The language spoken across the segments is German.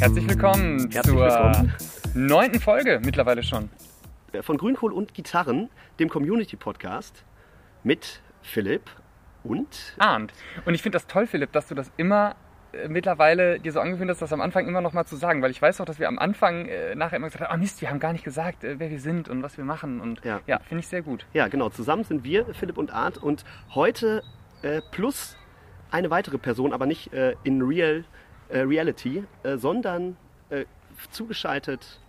Herzlich willkommen Herzlich zur willkommen. neunten Folge mittlerweile schon. Von Grünkohl und Gitarren, dem Community-Podcast mit Philipp und Arndt. Und ich finde das toll, Philipp, dass du das immer äh, mittlerweile dir so angewöhnt hast, das am Anfang immer noch mal zu sagen, weil ich weiß auch, dass wir am Anfang äh, nachher immer gesagt haben, ah Mist, wir haben gar nicht gesagt, äh, wer wir sind und was wir machen und Ja. ja, finde ich sehr gut. ja, genau, zusammen sind wir, Philipp und Art und heute äh, plus eine weitere Person, aber nicht äh, in Real äh, Reality, äh, sondern äh, zugeschaltet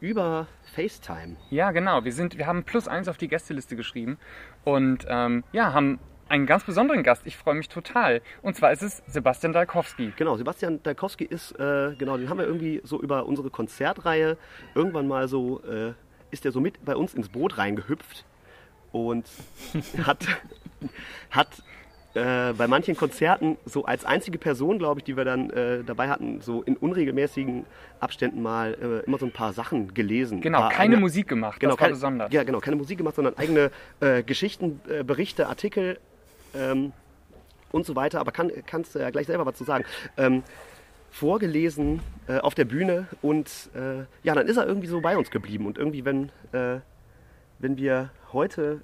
über FaceTime. Ja, genau. Wir sind, wir haben plus eins auf die Gästeliste geschrieben und ähm, ja, haben einen ganz besonderen Gast. Ich freue mich total. Und zwar ist es Sebastian Dalkowski. Genau, Sebastian Dalkowski ist, äh, genau, den haben wir irgendwie so über unsere Konzertreihe irgendwann mal so, äh, ist der so mit bei uns ins Boot reingehüpft und hat, hat äh, bei manchen Konzerten so als einzige Person, glaube ich, die wir dann äh, dabei hatten, so in unregelmäßigen Abständen mal äh, immer so ein paar Sachen gelesen. Genau, Paar keine eigene- Musik gemacht. Genau, das war keine, besonders. Ja, genau, keine Musik gemacht, sondern eigene äh, Geschichten, äh, Berichte, Artikel ähm, und so weiter. Aber kann, kannst du ja gleich selber was zu sagen. Ähm, vorgelesen äh, auf der Bühne und ja, dann ist er irgendwie so bei uns geblieben. Und irgendwie, wenn, wenn wir heute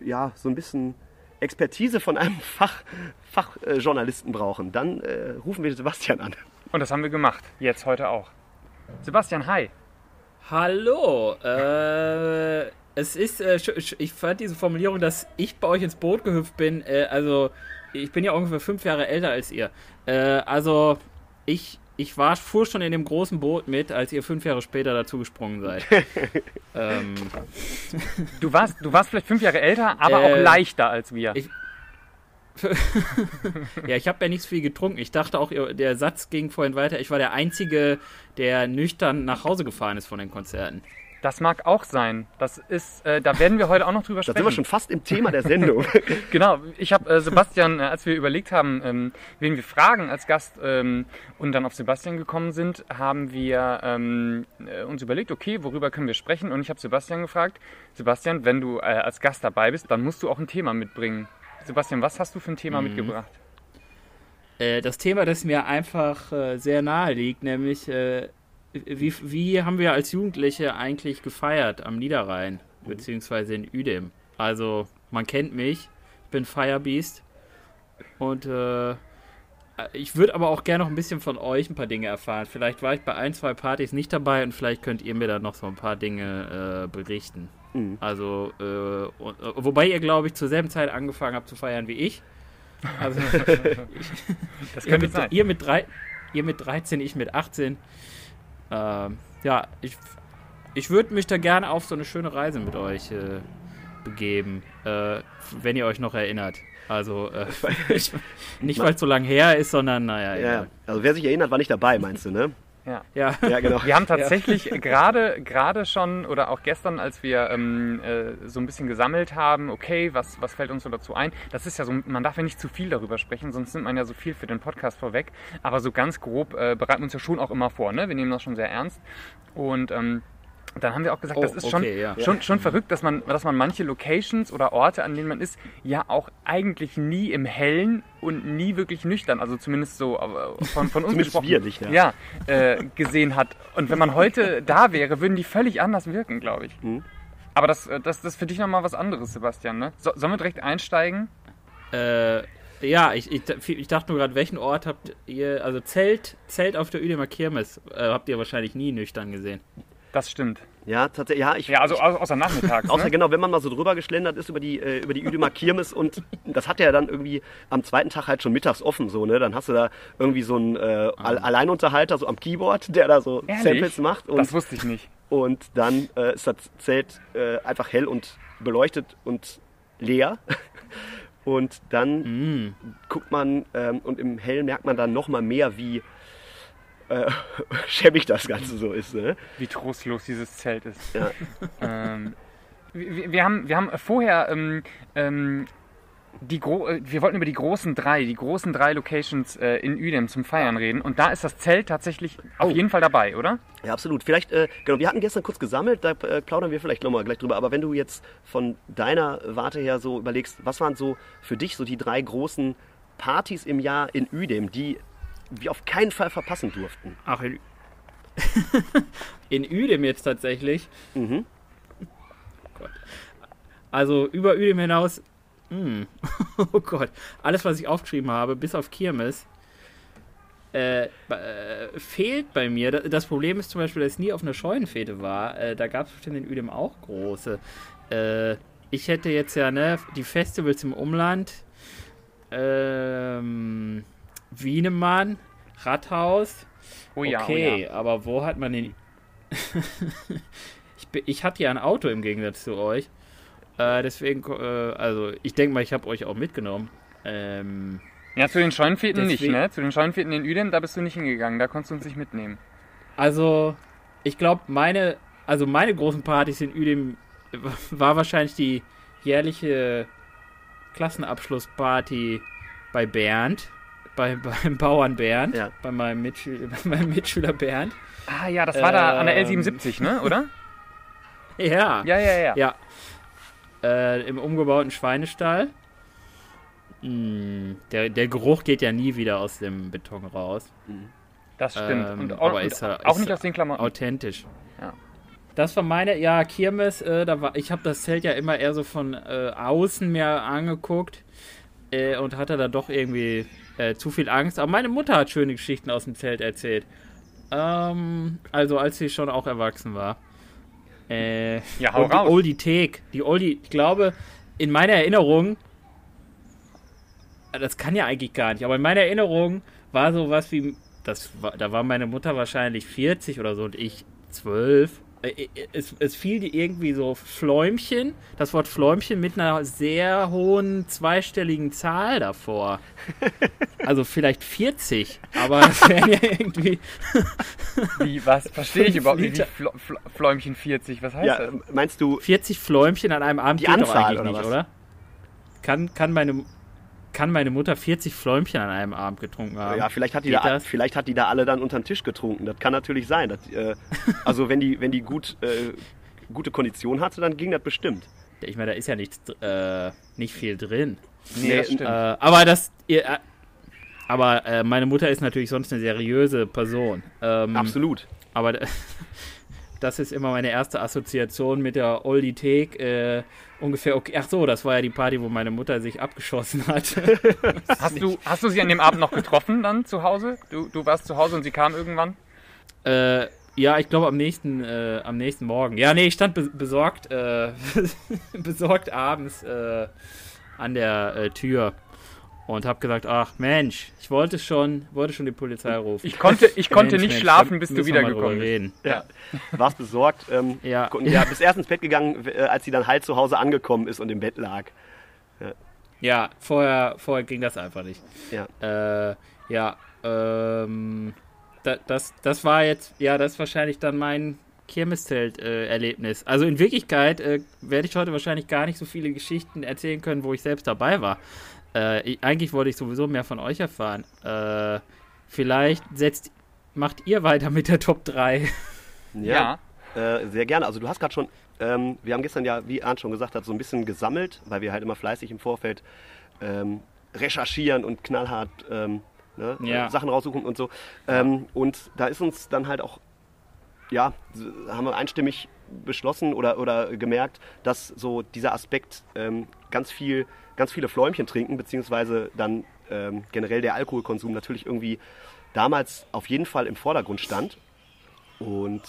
ja so ein bisschen Expertise von einem Fach, Fachjournalisten äh, brauchen, dann äh, rufen wir Sebastian an. Und das haben wir gemacht. Jetzt heute auch. Sebastian, hi. Hallo, äh, es ist, äh, ich fand diese Formulierung, dass ich bei euch ins Boot gehüpft bin, äh, also ich bin ja ungefähr fünf Jahre älter als ihr. Äh, also ich, ich war, fuhr schon in dem großen Boot mit, als ihr fünf Jahre später dazu gesprungen seid. ähm, Du warst, du warst vielleicht fünf Jahre älter, aber Äh, auch leichter als wir. ich- ja, ich habe ja nicht so viel getrunken. Ich dachte auch, der Satz ging vorhin weiter. Ich war der Einzige, der nüchtern nach Hause gefahren ist von den Konzerten. Das mag auch sein. Das ist, äh, da werden wir heute auch noch drüber Da sprechen. sind wir schon fast im Thema der Sendung. Genau, ich habe äh, Sebastian, äh, als wir überlegt haben, ähm, wen wir fragen als Gast ähm, und dann auf Sebastian gekommen sind, haben wir ähm, äh, uns überlegt, okay, worüber können wir sprechen? Und ich habe Sebastian gefragt, Sebastian, wenn du äh, als Gast dabei bist, dann musst du auch ein Thema mitbringen. Sebastian, was hast du für ein Thema mitgebracht? Äh, das Thema, das mir einfach äh, sehr nahe liegt, nämlich äh, wie, wie haben wir als Jugendliche eigentlich gefeiert am Niederrhein, beziehungsweise in Uedem? Also, man kennt mich, ich bin Firebeast und äh, ich würde aber auch gerne noch ein bisschen von euch ein paar Dinge erfahren. Vielleicht war ich bei ein, zwei Partys nicht dabei und vielleicht könnt ihr mir dann noch so ein paar Dinge äh, berichten. Mhm. Also, äh, und, äh, wobei ihr, glaube ich, zur selben Zeit angefangen habt zu feiern wie ich. Also, Das ihr könnte mit, sein. ihr, mit drei, ihr mit 13, ich mit 18. Ähm, ja, ich, ich würde mich da gerne auf so eine schöne Reise mit euch äh, begeben, äh, wenn ihr euch noch erinnert. Also äh, ich, nicht, weil es so lang her ist, sondern naja, ja, also wer sich erinnert, war nicht dabei, meinst du, ne? Ja. Ja. Ja, genau. Wir haben tatsächlich gerade gerade schon oder auch gestern, als wir ähm, äh, so ein bisschen gesammelt haben, okay, was, was fällt uns so dazu ein? Das ist ja so, man darf ja nicht zu viel darüber sprechen, sonst nimmt man ja so viel für den Podcast vorweg. Aber so ganz grob äh, bereiten wir uns ja schon auch immer vor, ne? Wir nehmen das schon sehr ernst. Und ähm, dann haben wir auch gesagt, Oh, das ist schon, okay, ja. schon, schon verrückt, dass man, dass man manche Locations oder Orte, an denen man ist, ja auch eigentlich nie im Hellen und nie wirklich nüchtern, also zumindest so äh, von, von uns gesprochen, nicht, ja. ja, äh, gesehen hat. Und wenn man heute da wäre, würden die völlig anders wirken, glaube ich. Mhm. Aber das, äh, das, das ist für dich nochmal was anderes, Sebastian. Ne? So, sollen wir direkt einsteigen? Äh, ja, ich, ich, ich dachte nur gerade, welchen Ort habt ihr, also Zelt, Zelt auf der Uedemer Kirmes, äh, habt ihr wahrscheinlich nie nüchtern gesehen. Das stimmt. Ja, tatsächlich. Ja, ich, Ja, also au- außer nachmittags. Außer ne? genau, wenn man mal so drüber geschlendert ist über die, äh, über die Üdemer Kirmes und das hat ja dann irgendwie am zweiten Tag halt schon mittags offen, so, ne? Dann hast du da irgendwie so einen äh, Al Alleinunterhalter so am Keyboard, der da so Ehrlich? Samples macht und, Das wusste ich nicht. und dann äh, ist das Zelt äh, einfach hell und beleuchtet und leer. Und dann Mm. guckt man ähm, und im Hell merkt man dann nochmal mehr, wie äh, schäbig das Ganze so ist. Ne? wie trostlos dieses Zelt ist. Ja. Ähm, wir, wir, haben, wir haben vorher ähm, ähm, die Gro äh, wir wollten über die großen drei, die großen drei Locations äh, in Uedem zum Feiern reden und da ist das Zelt tatsächlich auf Oh. jeden Fall dabei, oder? Ja, absolut. Vielleicht, äh, genau, wir hatten gestern kurz gesammelt, da äh, plaudern wir vielleicht nochmal gleich drüber. Aber wenn du jetzt von deiner Warte her so überlegst, was waren so für dich so die drei großen Partys im Jahr in Uedem, die wir auf keinen Fall verpassen durften. Ach, in, in Uedem jetzt tatsächlich. Mhm. Gott. Also über Uedem hinaus. Mh. Oh Gott. Alles, was ich aufgeschrieben habe, bis auf Kirmes, äh, äh, fehlt bei mir. Da- Das Problem ist zum Beispiel, dass ich nie auf einer Scheunenfete war. Äh, da gab es bestimmt in Uedem auch große. Äh, ich hätte jetzt ja ne, die Festivals im Umland. Ähm, Wienemann, Rathaus. Oh ja, okay, oh ja. aber wo hat man den. ich, bin- ich hatte ja ein Auto im Gegensatz zu euch. Äh, deswegen, äh, also ich denke mal, ich habe euch auch mitgenommen. Ähm, Ja, zu den Scheunenfeten nicht, ne? Zu den Scheunenfeten in Uedem, da bist du nicht hingegangen, da konntest du uns nicht mitnehmen. also, ich glaube, meine, also meine großen Partys in Uedem war wahrscheinlich die jährliche Klassenabschlussparty bei Bernd. Bei, beim Bauern Bernd, Ja. bei, meinem Mitschüler, bei meinem Mitschüler Bernd. Ah ja, das war da an der Ähm. L77, ne? Oder? Ja. Ja, ja, ja. Ja. Äh, Im umgebauten Schweinestall. Mm, der, der Geruch geht ja nie wieder aus dem Beton raus. Das stimmt. Ähm, und aber auch, ist und auch ist nicht aus den Klamotten. Authentisch. Ja. Das war meine, ja, Kirmes, äh, da war, ich habe das Zelt ja immer eher so von äh, außen mir angeguckt äh, und hatte da doch irgendwie äh, zu viel Angst. Aber meine Mutter hat schöne Geschichten aus dem Zelt erzählt. Ähm, also als sie schon auch erwachsen war. Äh, Ja, hau und die raus. Oldie Thek, die Oldie, ich glaube, in meiner Erinnerung, das kann ja eigentlich gar nicht, aber in meiner Erinnerung war sowas wie, das war, da war meine Mutter wahrscheinlich 40 oder so und ich 12. Äh, äh, Es, es fiel dir irgendwie so Fläumchen, das Wort Fläumchen mit einer sehr hohen zweistelligen Zahl davor. Also vielleicht 40, aber das wären ja irgendwie. Wie, was? Verstehe ich überhaupt nicht. Fl Fl Fläumchen 40, was heißt Ja, das? meinst du, 40 Fläumchen an einem Abend Die geht doch Anzahl, eigentlich oder nicht, was? oder? Kann, kann, meine, kann meine Mutter 40 Fläumchen an einem Abend getrunken haben? ja, vielleicht hat, die Geht da, das? vielleicht hat die da alle dann unter den Tisch getrunken. Das kann natürlich sein. Das, äh, also wenn die, wenn die gut, äh, gute Kondition hatte, dann ging das bestimmt. Ich meine, da ist ja nichts, äh, nicht viel drin. Nee, das stimmt. Äh, aber das. Ihr, äh, aber äh, meine Mutter ist natürlich sonst eine seriöse Person. Ähm, Absolut. Aber das ist immer meine erste Assoziation mit der Oldie Thek. Äh, ungefähr, okay. Ach so, das war ja die Party, wo meine Mutter sich abgeschossen hat. hast, du, hast du sie an dem Abend noch getroffen dann zu Hause? Du, du warst zu Hause und sie kam irgendwann? Äh, ja, ich glaube am nächsten, äh, am nächsten Morgen. Ja, nee, ich stand be besorgt, äh, besorgt abends äh, an der äh, Tür und habe gesagt, ach Mensch, ich wollte schon, wollte schon die Polizei rufen. Ich konnte, ich konnte Mensch, nicht Mensch, schlafen, bis du wiedergekommen bist. reden. Ja. Warst besorgt. Ähm, Ja. und ja, bist erst ins Bett gegangen, äh, als sie dann halt zu Hause angekommen ist und im Bett lag. Ja, vorher, vorher ging das einfach nicht. Ja. Äh, ja, ähm, da, das, das war jetzt, ja, das ist wahrscheinlich dann mein Kirmeszelt-Erlebnis. also in Wirklichkeit äh, werde ich heute wahrscheinlich gar nicht so viele Geschichten erzählen können, wo ich selbst dabei war. Äh, ich, eigentlich wollte ich sowieso mehr von euch erfahren. Äh, vielleicht setzt, macht ihr weiter mit der Top 3. Ja. Äh, sehr gerne. Also du hast gerade schon, ähm, wir haben gestern ja, wie Arndt schon gesagt hat, so ein bisschen gesammelt, weil wir halt immer fleißig im Vorfeld ähm, recherchieren und knallhart ähm, ne, Ja. äh, Sachen raussuchen und so. Ähm, und da ist uns dann halt auch, ja, haben wir einstimmig beschlossen oder, oder gemerkt, dass so dieser Aspekt ähm, ganz viel, ganz viele Fläumchen trinken, beziehungsweise dann ähm, generell der Alkoholkonsum natürlich irgendwie damals auf jeden Fall im Vordergrund stand. Und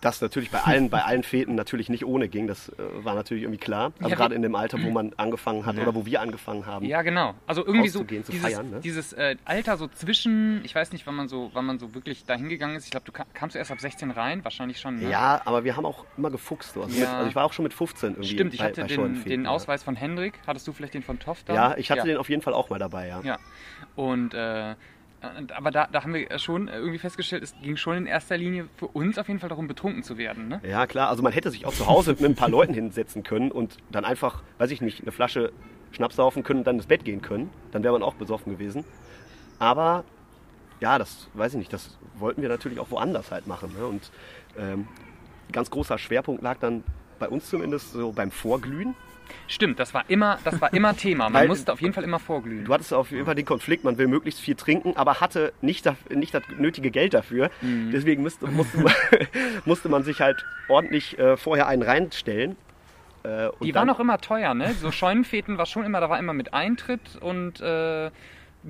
das natürlich bei allen, bei allen Feten natürlich nicht ohne ging, das äh, war natürlich irgendwie klar. Also Ja, gerade in dem Alter, wo man angefangen hat oder wo wir angefangen haben. Ja, genau. Also irgendwie so dieses, feiern, ne? dieses äh, Alter so zwischen, ich weiß nicht, wann man so, wann man so wirklich da hingegangen ist. Ich glaube, du ka- kamst du erst ab 16 rein, wahrscheinlich schon. Ne? Ja, aber wir haben auch immer gefuchst. So. Also, Ja. mit, also ich war auch schon mit 15 irgendwie Stimmt, ich bei, hatte bei den, den ja. Ausweis von Hendrik. Hattest du vielleicht den von Toff da? Ja, ich hatte ja. den auf jeden Fall auch mal dabei, ja. Ja. Und äh, und- aber da, da haben wir schon irgendwie festgestellt, es ging schon in erster Linie für uns auf jeden Fall darum, betrunken zu werden. Ne? Ja, klar. Also man hätte sich auch zu Hause mit ein paar Leuten hinsetzen können und dann einfach, weiß ich nicht, eine Flasche Schnaps saufen können und dann ins Bett gehen können. Dann wäre man auch besoffen gewesen. Aber ja, das weiß ich nicht, das wollten wir natürlich auch woanders halt machen. Ne? Und ähm, ganz großer Schwerpunkt lag dann bei uns zumindest so beim Vorglühen. Stimmt, das war immer, das war immer Thema. Man Weil- musste auf jeden Fall immer vorglühen. Du hattest auf jeden Fall den Konflikt, man will möglichst viel trinken, aber hatte nicht, das- nicht das nötige Geld dafür. Mhm. Deswegen musste, musste, man, musste man sich halt ordentlich äh, vorher einen reinstellen. Äh, Die waren auch immer teuer, ne? So Scheunenfeten war schon immer, da war immer mit Eintritt und äh,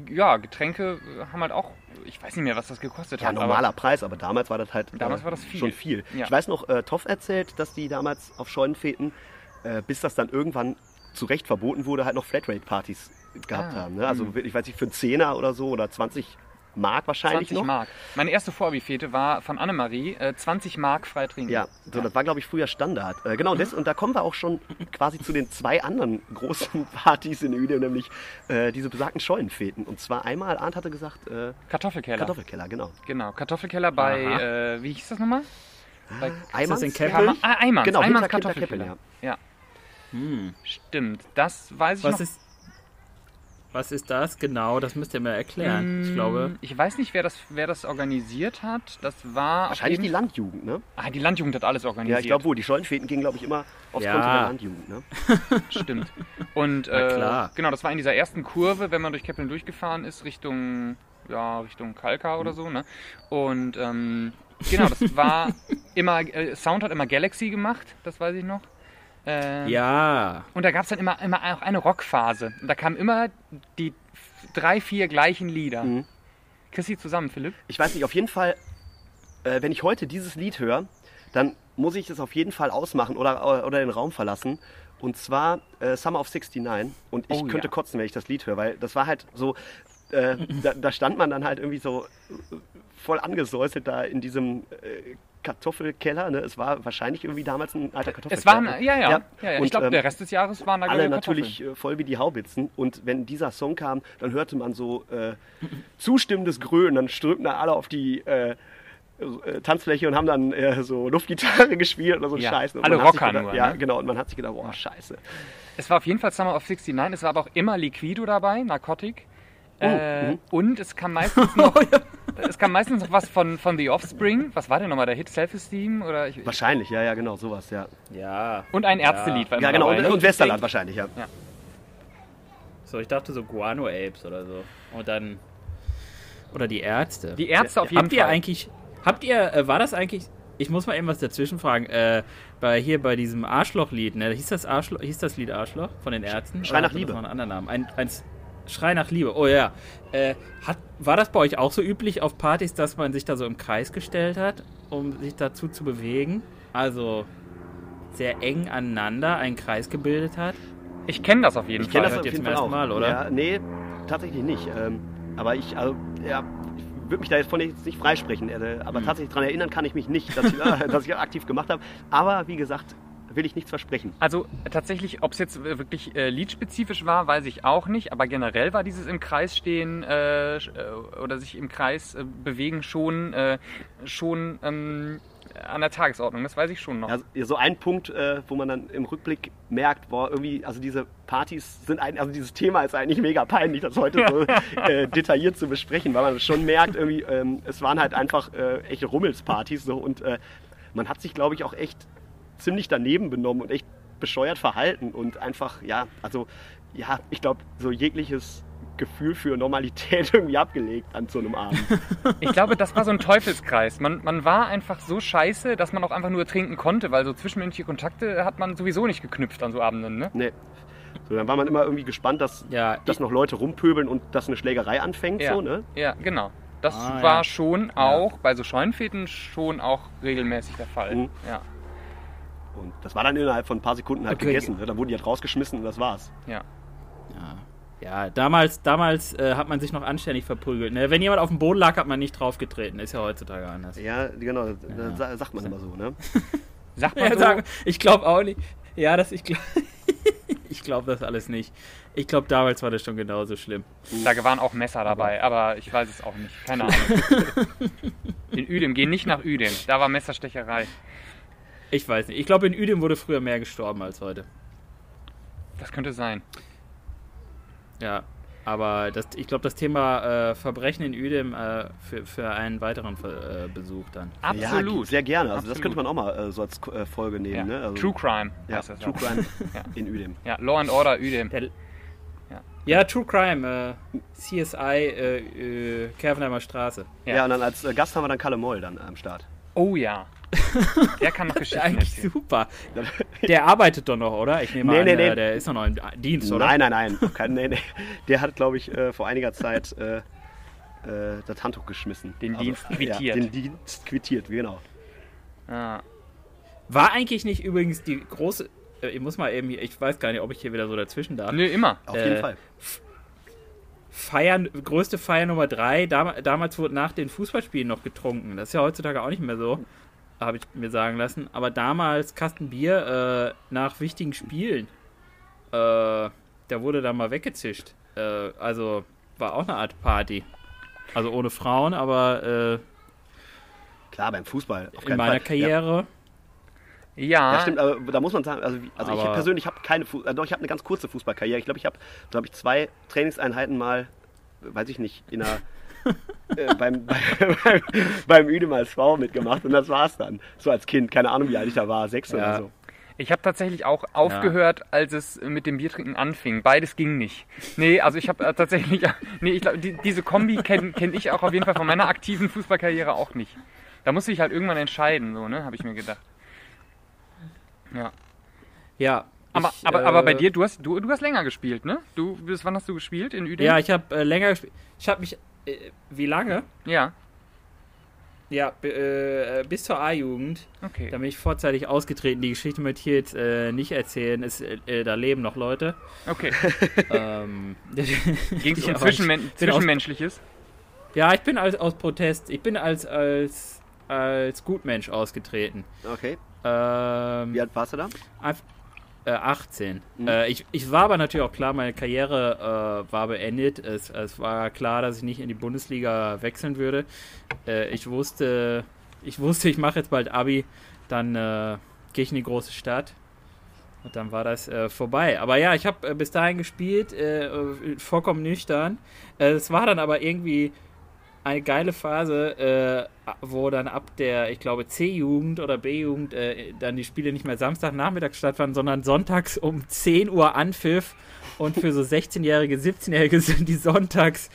ja, Getränke haben halt auch, ich weiß nicht mehr, was das gekostet Ja, hat. normaler Preis, aber damals war das halt Damals äh, war das viel. schon viel. Ja. Ich weiß noch, äh, Toff erzählt, dass die damals auf Scheunenfeten, äh, bis das dann irgendwann zu Recht verboten wurde, halt noch Flatrate-Partys gehabt Ah, haben. Ne? Also ich weiß nicht, für einen Zehner oder so oder 20 Mark wahrscheinlich 20 noch. Mark. Meine erste Vorabifete war von Annemarie, äh, 20 Mark frei trinken. Ja, so, das war, glaube ich, früher Standard. Äh, genau, das, und da kommen wir auch schon quasi zu den zwei anderen großen Partys in Uedem, nämlich äh, diese besagten Scheunenfeten. Und zwar einmal, Arndt hatte gesagt, äh, Kartoffelkeller. Kartoffelkeller, genau. Genau, Kartoffelkeller bei, äh, wie hieß das nochmal? Bei Eimans? in Keppel? Ja, ah, Eimans, Genau, hinter Kartoffelkeller. Keppel, ja. Hm. stimmt. Das weiß ich Was noch. ist, was ist das genau? Das müsst ihr mir erklären. Ich glaube. Mm, Ich weiß nicht, wer das, wer das organisiert hat. Das war. auf Wahrscheinlich die Landjugend, ne? Ah, die Landjugend hat alles Ja, organisiert. ich glaube wohl. Die Scheunenfeten gingen, glaube ich, immer aufs Ja. Konto der Landjugend, ne? Stimmt. Und Na äh, klar. genau, das war in dieser ersten Kurve, wenn man durch Keppeln durchgefahren ist, Richtung, ja, Richtung Kalka oder so, ne? Und ähm, genau, das war immer, äh, Sound hat immer Galaxy gemacht, das weiß ich noch. Äh, Ja. Und da gab es dann immer, immer auch eine Rockphase. Und da kamen immer die drei, vier gleichen Lieder. Mhm. Die zusammen, Philipp? Ich weiß nicht, auf jeden Fall, äh, wenn ich heute dieses Lied höre, dann muss ich es auf jeden Fall ausmachen oder, oder den Raum verlassen. Und zwar äh, Summer of 69. Und ich Oh, könnte ja. kotzen, wenn ich das Lied höre, weil das war halt so, äh, da, da stand man dann halt irgendwie so voll angesäuselt da in diesem äh, Kartoffelkeller. Ne? Es war wahrscheinlich irgendwie damals ein alter Kartoffelkeller. Es waren, ja, ja. ja, ja. Und, ich glaube, ähm, der Rest des Jahres waren da alle natürlich äh, voll wie die Haubitzen. Und wenn dieser Song kam, dann hörte man so äh, zustimmendes Grölen. Dann strömten da alle auf die äh, äh, Tanzfläche und haben dann äh, so Luftgitarre gespielt oder so Ja, Scheiß. Und alle Rocker gedacht, nur, Ja, ne? genau. Und man hat sich gedacht, boah, scheiße. Es war auf jeden Fall Summer of 69, es war aber auch immer Liquido dabei, Narcotic. äh, mhm. Und es kam meistens noch, es kam meistens noch was von, von The Offspring. Was war denn nochmal der Hit? Self-Esteem? Oder ich, Wahrscheinlich, ja, ja, genau, sowas, ja. Ja. und ein Ärztelied war immer Ja, genau. dabei. Und, ne? und Westerland wahrscheinlich, ja. So, ich dachte so Guano Apes oder so. Und dann. Oder die Ärzte. Die Ärzte auf jeden habt ihr Fall. eigentlich. Habt ihr. Äh, war das eigentlich. Ich muss mal eben was dazwischen fragen. Äh, bei hier bei diesem Arschloch-Lied, ne? Hieß das, Arschloch, hieß das Lied Arschloch von den Ärzten? Schrei nach hatte das Liebe. noch einen anderen Namen. Ein, ein Schrei nach Liebe, oh ja. Äh, hat, war das bei euch auch so üblich auf Partys, dass man sich da so im Kreis gestellt hat, um sich dazu zu bewegen? Also sehr eng aneinander einen Kreis gebildet hat? Ich kenne das auf jeden Ich kenne Fall. das auf jetzt jeden zum ersten auch. Mal, oder? Ja, nee, tatsächlich nicht. Ähm, aber ich, also, ja, ich würde mich da jetzt von jetzt nicht freisprechen. Äh, Hm. aber tatsächlich daran erinnern kann ich mich nicht, dass ich, dass ich aktiv gemacht habe. Aber wie gesagt, will ich nichts versprechen. Also tatsächlich, ob es jetzt wirklich äh, liedspezifisch war, weiß ich auch nicht. Aber generell war dieses im Kreis stehen äh, äh, oder sich im Kreis äh, bewegen schon, äh, schon ähm, an der Tagesordnung. Das weiß ich schon noch. Ja, so ein Punkt, äh, wo man dann im Rückblick merkt, boah, irgendwie, also diese Partys sind ein, also dieses Thema ist eigentlich mega peinlich, das heute so äh, detailliert zu besprechen, weil man schon merkt, irgendwie, ähm, es waren halt einfach äh, echte Rummelspartys so und äh, man hat sich, glaube ich, auch echt ziemlich daneben benommen und echt bescheuert verhalten und einfach, ja, also, ja, ich glaube, so jegliches Gefühl für Normalität irgendwie abgelegt an so einem Abend. Ich glaube, das war so ein Teufelskreis. Man, man war einfach so scheiße, dass man auch einfach nur trinken konnte, weil so zwischenmenschliche Kontakte hat man sowieso nicht geknüpft an so Abenden. Ne? Nee. So, dann war man immer irgendwie gespannt, dass, Ja, dass noch Leute rumpöbeln und dass eine Schlägerei anfängt, Ja. so, ne? Ja, genau. Das Ah, war ja. schon auch bei so Scheunenfäden schon auch regelmäßig der Fall. Mhm. Ja, Und das war dann innerhalb von ein paar Sekunden halt Okay. gegessen. Ne? Dann wurden die halt rausgeschmissen und das war's. ja. Ja, ja damals, damals äh, hat man sich noch anständig verprügelt. Ne? Wenn jemand auf dem Boden lag, hat man nicht draufgetreten. Ist ja heutzutage anders. Ja, genau, da sa- sagt man immer so, ne? Sagt man Ja, so, sagen, ich glaube auch nicht. Ja, das ich glaube. ich glaube das alles nicht. Ich glaube, damals war das schon genauso schlimm. da waren auch Messer dabei, aber ich weiß es auch nicht. Keine Ahnung. In Uedem, geh nicht nach Uedem. Da war Messerstecherei. Ich weiß nicht. Ich glaube, in Uedem wurde früher mehr gestorben als heute. Das könnte sein. Ja. aber das, ich glaube, das Thema äh, Verbrechen in Uedem äh, für, für einen weiteren äh, Besuch dann. Absolut. Ja, sehr gerne. Also das Absolut. könnte man auch mal äh, so als äh, Folge nehmen. Ja. Ne? Also, True Crime ja, heißt das True auch. Crime in Uedem. Ja, Law and Order Uedem. Der, ja. True Crime, äh, CSI, äh, äh, Kervenheimer Straße. Ja. Ja. und dann als äh, Gast haben wir dann Kalle Moll dann am Start. Oh ja. Der kann noch Geschichten Eigentlich erzählen. super. Der arbeitet doch noch, oder? Ich nehme Nee, an, nee, nee. äh, der ist doch noch im Dienst, oder? Nein, nein, nein. Kein, nee, nee. Der hat, glaube ich, äh, vor einiger Zeit äh, äh, das Handtuch geschmissen. Den Dienst Ja, quittiert. den Dienst quittiert, genau. Ah. War eigentlich nicht übrigens die große. Äh, ich muss mal eben hier, ich weiß gar nicht, ob ich hier wieder so dazwischen darf. Nö, immer. Auf Äh, jeden Fall. Feiern, größte Feier Nummer drei. Dam damals wurde nach den Fußballspielen noch getrunken. Das ist ja heutzutage auch nicht mehr so, habe ich mir sagen lassen. Aber damals Kasten Bier äh, nach wichtigen Spielen. Äh, da wurde da mal weggezischt. Äh, also war auch eine Art Party. Also ohne Frauen, aber Klar, beim Fußball. Auf äh, in meiner Fall. Karriere. Ja, Ja, ja, stimmt, aber da muss man sagen, also, also ich persönlich habe keine, Fu äh, doch, ich habe eine ganz kurze Fußballkarriere. Ich glaube, ich habe, glaube ich, zwei Trainingseinheiten mal, äh, weiß ich nicht, in einer, äh, beim, beim, beim Üdem als Frau mitgemacht und das war's dann. So als Kind, keine Ahnung, wie alt ich da war, sechs Ja. oder so. ich habe tatsächlich auch aufgehört, als es mit dem Biertrinken anfing. Beides ging nicht. Nee, also ich habe äh, tatsächlich, nee, ich glaube, die, diese Kombi kenne kenn ich auch auf jeden Fall von meiner aktiven Fußballkarriere auch nicht. Da musste ich halt irgendwann entscheiden, so, ne, habe ich mir gedacht. Ja. Ja. Aber, ich, aber, äh, aber bei dir, du hast, du, du hast länger gespielt, ne? Du, bis wann hast du gespielt in Uedem? Ja, ich habe äh, länger gespielt. Ich habe mich. Äh, wie lange? Ja, Ja, b- äh, bis zur A-Jugend. okay. Da bin ich vorzeitig ausgetreten. Die Geschichte möchte ich hier jetzt äh, nicht erzählen. Es, äh, da leben noch Leute. Okay. ähm, Ging es um Zwischenmen aus- Zwischenmenschliches? ja, ich bin als, aus Protest. Ich bin als, als, als Gutmensch ausgetreten. Okay. Ähm, Wie alt warst du da? Einf- Äh, 18. Mhm. Äh, ich, ich war aber natürlich auch klar, meine Karriere äh, war beendet. Es, es war klar, dass ich nicht in die Bundesliga wechseln würde. Äh, ich wusste, ich wusste, ich mache jetzt bald Abi, dann äh, gehe ich in die große Stadt. Und dann war das äh, vorbei. Aber ja, ich habe bis dahin gespielt, vollkommen nüchtern. Es war dann aber irgendwie eine geile Phase, äh, wo dann ab der, ich glaube, C-Jugend oder B-Jugend äh, dann die Spiele nicht mehr Samstagnachmittag stattfanden, sondern sonntags um 10 Uhr anpfiff. Und für so 16-Jährige, 17-Jährige sind die sonntags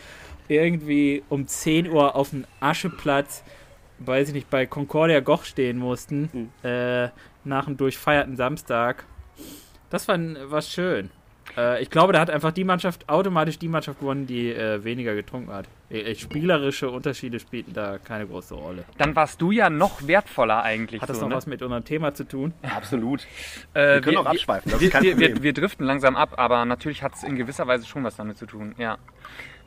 irgendwie um 10 Uhr auf dem Ascheplatz, weiß ich nicht, bei Concordia Goch stehen mussten, äh, nach einem durchfeierten Samstag. Das war, war schön. Äh, ich glaube, da hat einfach die Mannschaft, automatisch die Mannschaft gewonnen, die äh, weniger getrunken hat. Äh, spielerische Unterschiede spielten da keine große Rolle. Dann warst du ja noch wertvoller eigentlich. Hat das so, noch ne? was mit unserem Thema zu tun? Absolut. Äh, Wir können auch abschweifen, das ist wir, kein wir, Problem. wir, wir driften langsam ab, aber natürlich hat es in gewisser Weise schon was damit zu tun, ja.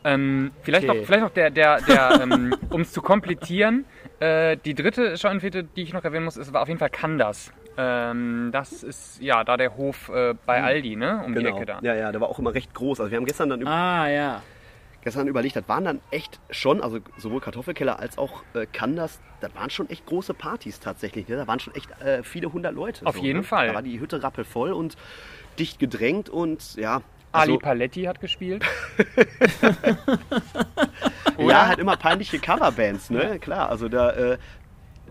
Ähm, vielleicht, Okay. noch, vielleicht noch der, der, der ähm, um es zu komplettieren, äh, die dritte Scheunenfete, die ich noch erwähnen muss, ist, war auf jeden Fall Kandas. Ähm, das ist ja da der Hof äh, bei Aldi, ne? Um die Genau. Ecke da. Ja, ja, der war auch immer recht groß. Also wir haben gestern dann, Ah, ja. gestern überlegt, das waren dann echt schon, also sowohl Kartoffelkeller als auch äh, Kanders, das waren schon echt große Partys tatsächlich. Ne? Da waren schon echt äh, viele hundert Leute. Auf jeden ne? Fall. Da war die Hütte rappelvoll und dicht gedrängt und ja. Ali Also, Paletti hat gespielt. ja, halt immer peinliche Coverbands, ne? Klar, also da. Äh,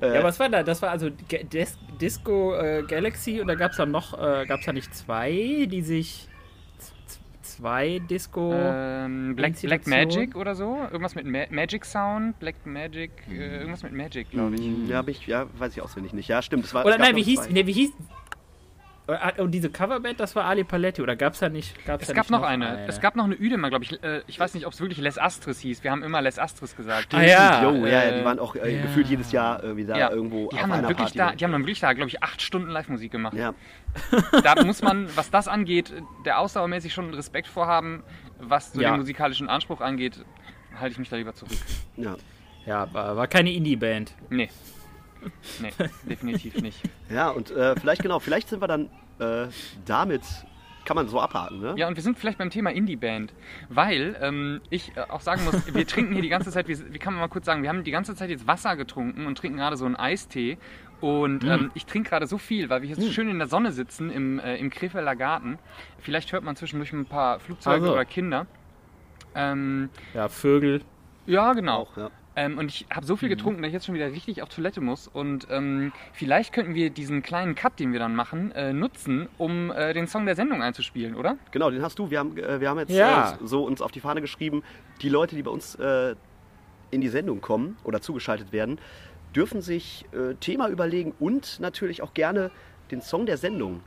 äh, Ja, was war da? Das war also Ge- Dis Disco äh, Galaxy und da gab es dann noch, äh, gab es da nicht zwei, die sich zwei Disco. Ähm, Black, Black. Magic oder so. Irgendwas mit Ma Magic Sound. Black Magic. Äh, irgendwas mit Magic, glaube ich. Mm, Ja, hab ich, ja, weiß ich auswendig nicht. Ja, stimmt. Es war, Oder es nein, wie hieß, nee, wie hieß. Äh, Und diese Coverband, das war Ali Paletti, oder gab es da nicht? Gab's Es da gab nicht noch eine. Es gab noch eine Üdemer, glaube ich. Äh, Ich weiß nicht, ob es wirklich Les Astres hieß. Wir haben immer Les Astres gesagt. Ah, ja, Jo, ja, ja, äh, die waren auch äh, ja. gefühlt jedes Jahr irgendwie da Ja, irgendwo die auf haben, dann einer wirklich Party. da, die haben dann wirklich da, glaube ich, acht Stunden Live-Musik gemacht. ja, Da muss man, was das angeht, der ausdauermäßig schon Respekt vorhaben. Was so Ja. den musikalischen Anspruch angeht, halte ich mich da lieber zurück. ja. Ja, war, war keine Indie-Band. Nee. Nee, definitiv nicht. ja, und äh, vielleicht genau, vielleicht sind wir dann äh, damit, kann man so abhaken, ne? Ja, und wir sind vielleicht beim Thema Indie-Band, weil ähm, ich äh, auch sagen muss, wir trinken hier die ganze Zeit, wie, wie kann man mal kurz sagen, wir haben die ganze Zeit jetzt Wasser getrunken und trinken gerade so einen Eistee. Und ähm, ich trinke gerade so viel, weil wir hier so schön in der Sonne sitzen im, äh, im Krefelder Garten. Vielleicht hört man zwischendurch ein paar Flugzeuge Also. oder Kinder. Ähm, Ja, Vögel. ja, genau. Auch, ja. Ähm, und ich habe so viel getrunken, dass ich jetzt schon wieder richtig auf Toilette muss. Und ähm, vielleicht könnten wir diesen kleinen Cut, den wir dann machen, äh, nutzen, um äh, den Song der Sendung einzuspielen, oder? Genau, den hast du. Wir haben, äh, wir haben jetzt Ja. äh, so uns auf die Fahne geschrieben, die Leute, die bei uns äh, in die Sendung kommen oder zugeschaltet werden, dürfen sich äh, Thema überlegen und natürlich auch gerne den Song der Sendung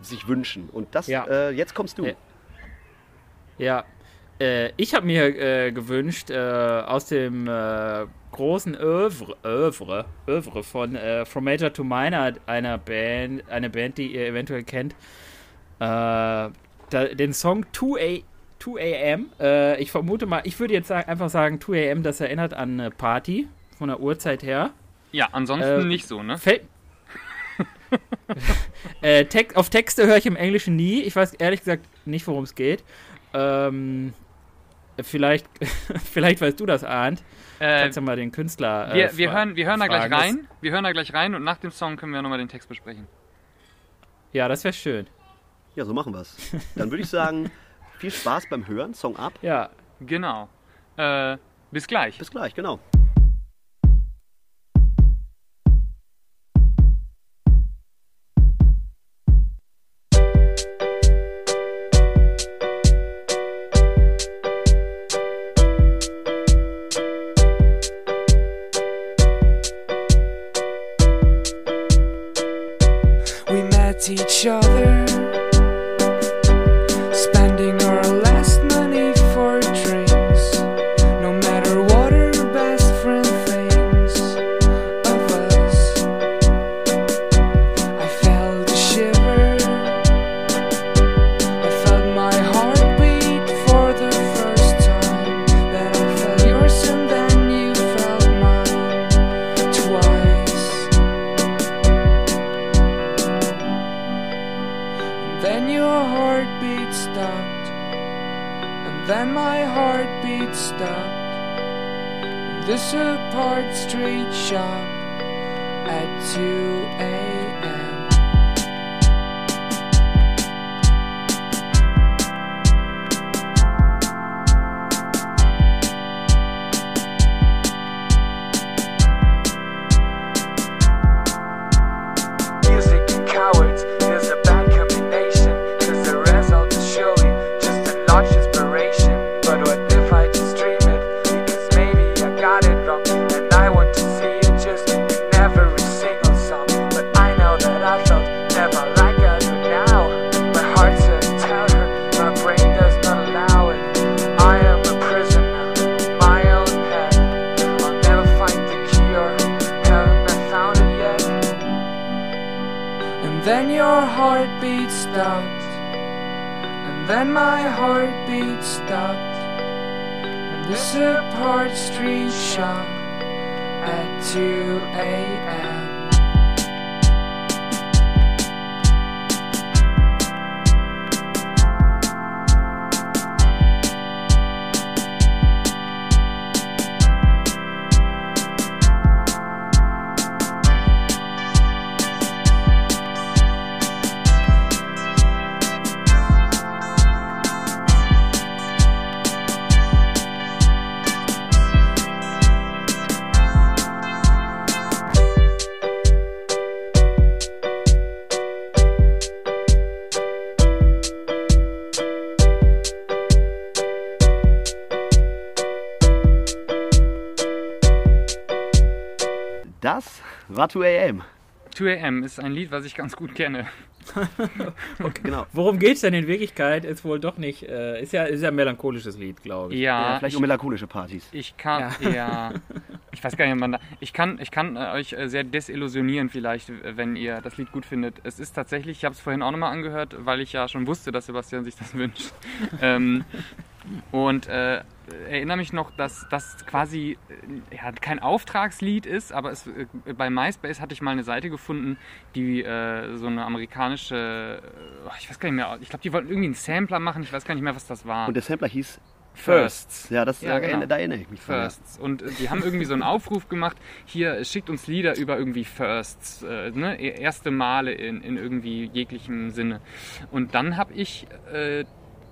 sich wünschen. Und das, Ja. äh, jetzt kommst du. Ja. Äh, ich habe mir äh, gewünscht, äh, aus dem äh, großen Oeuvre, Oeuvre, Oeuvre von äh, From Major to Minor, einer Band, eine Band, die ihr eventuell kennt, äh, da, den Song 2 A 2 AM. Äh, ich vermute mal, ich würde jetzt sagen, einfach sagen 2 AM, das erinnert an eine Party von der Uhrzeit her. Ja, ansonsten nicht so, ne? Fällt. äh, Text, auf Texte höre ich im Englischen nie. Ich weiß ehrlich gesagt nicht, worum es geht. Ähm, vielleicht, vielleicht weißt du das, Arndt. Äh, Kannst du mal den Künstler. Äh, wir, wir, hören, wir hören da gleich rein. Wir hören da gleich rein und nach dem Song können wir nochmal den Text besprechen. Ja, das wäre schön. Ja, so machen wir es. Dann würde ich sagen, viel Spaß beim Hören, Song ab. Ja, Genau. Äh, bis gleich. Bis gleich, genau. Heartbeat stopped. And this apart street shop at 2 a.m. war 2 AM. 2 AM ist ein Lied, was ich ganz gut kenne. Genau. worum geht's denn in Wirklichkeit? Ist wohl doch nicht. Äh, ist, ja, ist ja ein melancholisches Lied, glaube ich. Ja, Ja, vielleicht ich, um melancholische Partys. ich kann, ja. ich weiß gar nicht, ob man da, ich kann, ich kann äh, euch äh, sehr desillusionieren vielleicht, wenn ihr das Lied gut findet. Es ist tatsächlich, ich habe es vorhin auch nochmal angehört, weil ich ja schon wusste, dass Sebastian sich das wünscht. ähm, und äh, erinnere mich noch, dass das quasi äh, ja, kein Auftragslied ist, aber es, äh, bei MySpace hatte ich mal eine Seite gefunden, die äh, so eine amerikanische, äh, ich weiß gar nicht mehr, ich glaube, die wollten irgendwie einen Sampler machen, ich weiß gar nicht mehr, was das war. Und der Sampler hieß Firsts. Ja, das, Ja, genau. da erinnere ich mich dran, ja. Firsts. Und die haben irgendwie so einen Aufruf gemacht, hier schickt uns Lieder über irgendwie Firsts, äh, ne? erste Male in, in irgendwie jeglichem Sinne. Und dann habe ich äh,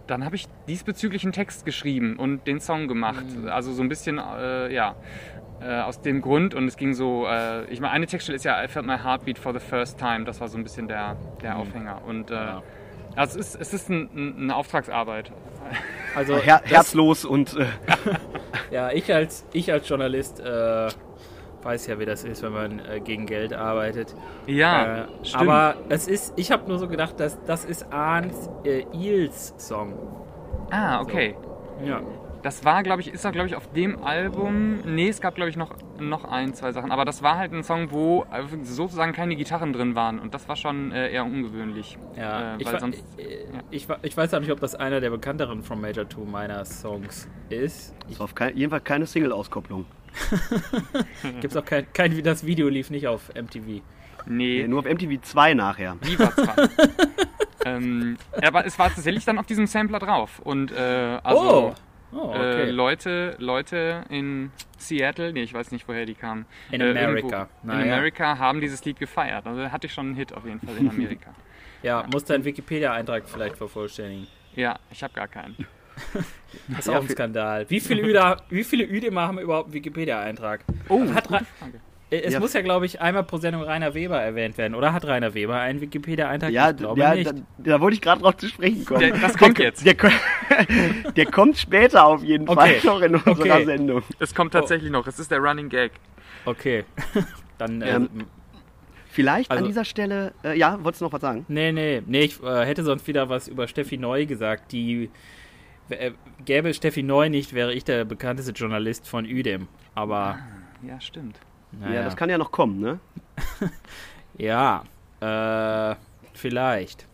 dann habe ich diesbezüglich einen Text geschrieben und den Song gemacht. Mhm. Also so ein bisschen, äh, ja, äh, aus dem Grund. Und es ging so, äh, ich meine, eine Textstelle ist ja I felt my heartbeat for the first time. Das war so ein bisschen der, der Aufhänger. Und äh, Mhm. Ja. also es ist, es ist ein, ein, eine Auftragsarbeit. Also Her herzlos und äh, Ja, ich als, ich als Journalist äh, weiß ja, wie das ist, wenn man äh, gegen Geld arbeitet. Ja, äh, stimmt. aber es ist, ich habe nur so gedacht, dass das ist Arns äh, Eels Song. ah, okay. Ja. Das war, glaube ich, ist auch, glaube ich, auf dem Album. Nee, es gab, glaube ich, noch, noch ein, zwei Sachen. Aber das war halt ein Song, wo sozusagen keine Gitarren drin waren. Und das war schon äh, eher ungewöhnlich. Ja, äh, ich, sonst. äh, ich, wa- ich weiß auch nicht, ob das einer der bekannteren From Major 2 meiner Songs ist. es war auf kein, jedenfalls keine Single-Auskopplung. Gibt's auch kein, kein, das Video lief nicht auf MTV. Nee, Nur auf MTV 2 nachher. die war ähm, aber es war tatsächlich dann auf diesem Sampler drauf. Und äh, also. oh, oh Äh, okay. Leute, Leute in Seattle, nee, ich weiß nicht, woher die kamen. In äh, America. irgendwo Naja. In Amerika haben dieses Lied gefeiert. Also hatte ich schon einen Hit auf jeden Fall in Amerika. ja, muss dein Wikipedia-Eintrag vielleicht vervollständigen. ja, ich habe gar keinen. Das ist auch ein Skandal. Wie viele, Üder, wie viele Üdemer haben überhaupt einen Wikipedia-Eintrag? Oh, Hat Ra- Frage. Äh, Es Ja. muss ja, glaube ich, einmal pro Sendung Rainer Weber erwähnt werden. Oder hat Rainer Weber einen Wikipedia-Eintrag? Ja, ich glaube ja nicht. da, da wollte ich gerade drauf zu sprechen kommen. Der- das kommt der, jetzt. Der, der kommt später auf jeden Okay. Fall noch in unserer Okay. Sendung. Es kommt tatsächlich noch. Es ist der Running Gag. Okay. Dann, äh, Ähm, Vielleicht Also- an dieser Stelle, äh, ja, wolltest du noch was sagen? nee, nee, nee, ich äh, hätte sonst wieder was über Steffi Neu gesagt. Die gäbe es Steffi Neu nicht, wäre ich der bekannteste Journalist von Udem. Aber, Ja, stimmt. naja. Ja, das kann ja noch kommen, ne? Ja, äh, vielleicht.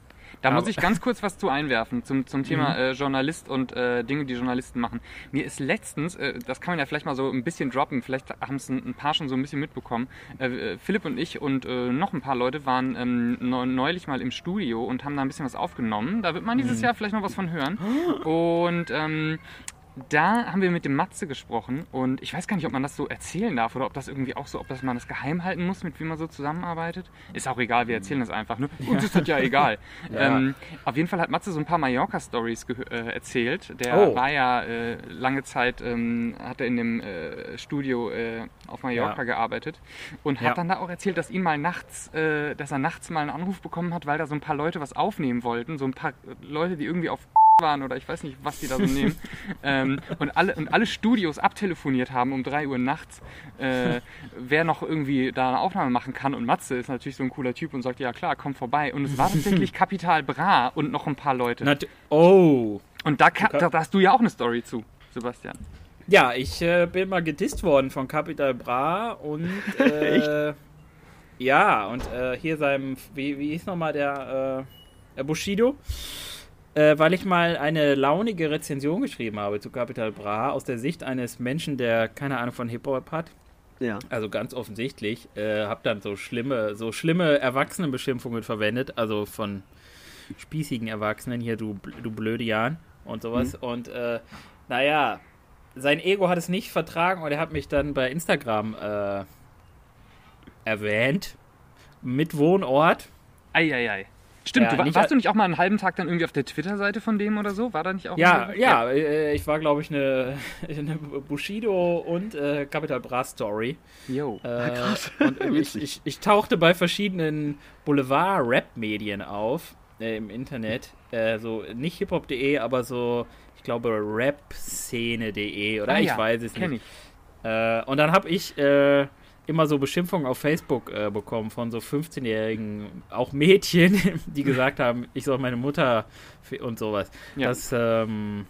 Da muss ich ganz kurz was zu einwerfen zum, zum Mhm. Thema äh, Journalist und äh, Dinge, die Journalisten machen. Mir ist letztens, äh, das kann man ja vielleicht mal so ein bisschen droppen, vielleicht haben es ein, ein paar schon so ein bisschen mitbekommen. Äh, Philipp und ich und äh, noch ein paar Leute waren ähm, neu- neulich mal im Studio und haben da ein bisschen was aufgenommen. Da wird man dieses Mhm. Jahr vielleicht noch was von hören. Und ähm, da haben wir mit dem Matze gesprochen und ich weiß gar nicht, ob man das so erzählen darf oder ob das irgendwie auch so, ob das man das geheim halten muss, mit wie man so zusammenarbeitet. Ist auch egal, wir erzählen das einfach. Ne? Uns ist das ja egal. Ja. Ähm, auf jeden Fall hat Matze so ein paar Mallorca-Stories äh, erzählt. Der Oh. war ja äh, lange Zeit, ähm, hat er in dem äh, Studio äh, auf Mallorca Ja. gearbeitet und hat Ja. dann da auch erzählt, dass ihn mal nachts, äh, dass er nachts mal einen Anruf bekommen hat, weil da so ein paar Leute was aufnehmen wollten. So ein paar Leute, die irgendwie auf waren oder ich weiß nicht, was die da so nehmen. ähm, und, alle, und alle Studios abtelefoniert haben um 3 Uhr nachts, äh, wer noch irgendwie da eine Aufnahme machen kann. Und Matze ist natürlich so ein cooler Typ und sagt, ja klar, komm vorbei. Und es war tatsächlich Kapital Bra und noch ein paar Leute. Nat oh. Und da, ka- da, da hast du ja auch eine Story zu, Sebastian. Ja, ich äh, bin mal gedisst worden von Capital Bra und äh, ja, und äh, hier seinem, wie, wie hieß nochmal der, äh, der Bushido? Äh, weil ich mal eine launige Rezension geschrieben habe zu Capital Bra aus der Sicht eines Menschen, der keine Ahnung von Hip-Hop hat. Ja. Also ganz offensichtlich, äh, hab dann so schlimme, so schlimme Erwachsenenbeschimpfungen verwendet, also von spießigen Erwachsenen, hier du, du blöde Jan und sowas. Und äh, naja, sein Ego hat es nicht vertragen und er hat mich dann bei Instagram äh, erwähnt. Mit Wohnort. Eieiei. Stimmt, Ja, du, nicht warst du nicht auch mal einen halben Tag dann irgendwie auf der Twitter-Seite von dem oder so? War da nicht auch Ja, irgendwie- ja, äh, ich war, glaube ich, eine, eine Bushido und äh, Capital Bra Story. Yo. Äh, krass. Und ich, Witzig. ich, ich tauchte bei verschiedenen Boulevard-Rap-Medien auf äh, im Internet. Äh, so nicht hiphop.de, aber so, ich glaube, rapszene.de oder Ah ich ja, weiß es kenn nicht. ich. Äh, und dann habe ich äh, immer so Beschimpfungen auf Facebook äh, bekommen von so 15-jährigen, auch Mädchen, die gesagt haben, ich soll meine Mutter und sowas. Ja. Das ähm,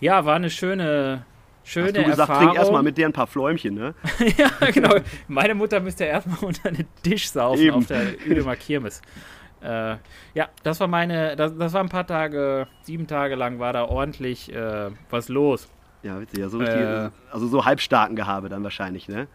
ja, war eine schöne, schöne Hast du gesagt, Erfahrung. trink erstmal mit dir ein paar Fläumchen, ne? ja, genau. Meine Mutter müsste erstmal unter den Tisch saufen Eben. auf der Üdemer Kirmes. Äh, ja, das war meine, das, das war ein paar Tage, sieben Tage lang war da ordentlich äh, was los. Ja, witzig. Ja, so richtig, Äh. also so halbstarken Gehabe dann wahrscheinlich, ne?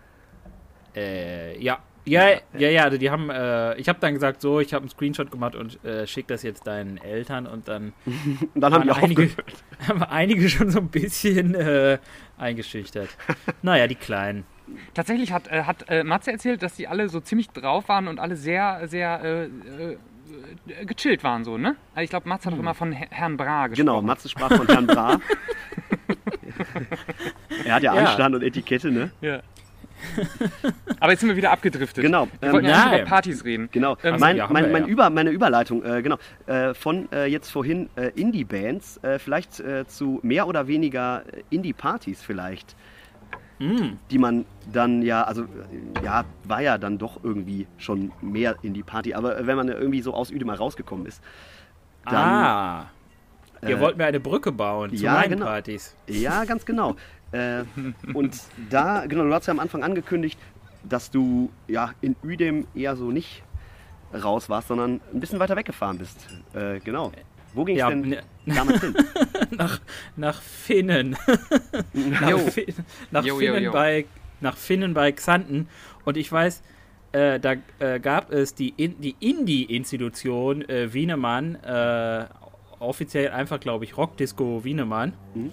Äh, ja. Ja, ja, ja, also die haben, äh, ich habe dann gesagt, so, ich habe einen Screenshot gemacht und äh, schick das jetzt deinen Eltern und dann Und dann haben die einige, aufgehört. haben einige schon so ein bisschen äh, eingeschüchtert. naja, die Kleinen. Tatsächlich hat, äh, hat äh, Matze erzählt, dass die alle so ziemlich drauf waren und alle sehr, sehr äh, äh, gechillt waren so, ne? Also ich glaube, Mats hat doch immer von Her- Herrn Bra gesprochen. Genau, Matze sprach von Herrn Bra. er hat ja, Ja. Anstand und Etikette, ne? Ja. Aber jetzt sind wir wieder abgedriftet. Genau. Wir wollten ja nicht über Partys reden. Genau, Ähm, mein, ja, mein, wir mein ja. Über, meine Überleitung, äh, genau, äh, von äh, jetzt vorhin äh, Indie-Bands, äh, vielleicht äh, zu mehr oder weniger Indie-Partys vielleicht, Mm. die man dann ja, also ja, war ja dann doch irgendwie schon mehr Indie-Party, aber wenn man irgendwie so aus mal rausgekommen ist, dann, ah. Ihr äh, wollt mir eine Brücke bauen zu ja, meinen genau. Partys. Ja, ganz genau. Äh, und da, genau, du hast ja am Anfang angekündigt, dass du ja in Uedem eher so nicht raus warst, sondern ein bisschen weiter weggefahren bist. Äh, genau. Wo ging es Ja, denn ne- damals hin? nach, nach Finnen. nach, Jo. Fi nach, Jo, jo, Finnen jo. Bei, nach Finnen bei Xanten. Und ich weiß, äh, da äh, gab es die, in, die Indie-Institution äh, Wienemann, äh, offiziell einfach, glaube ich, Rockdisco Wienemann. Mhm.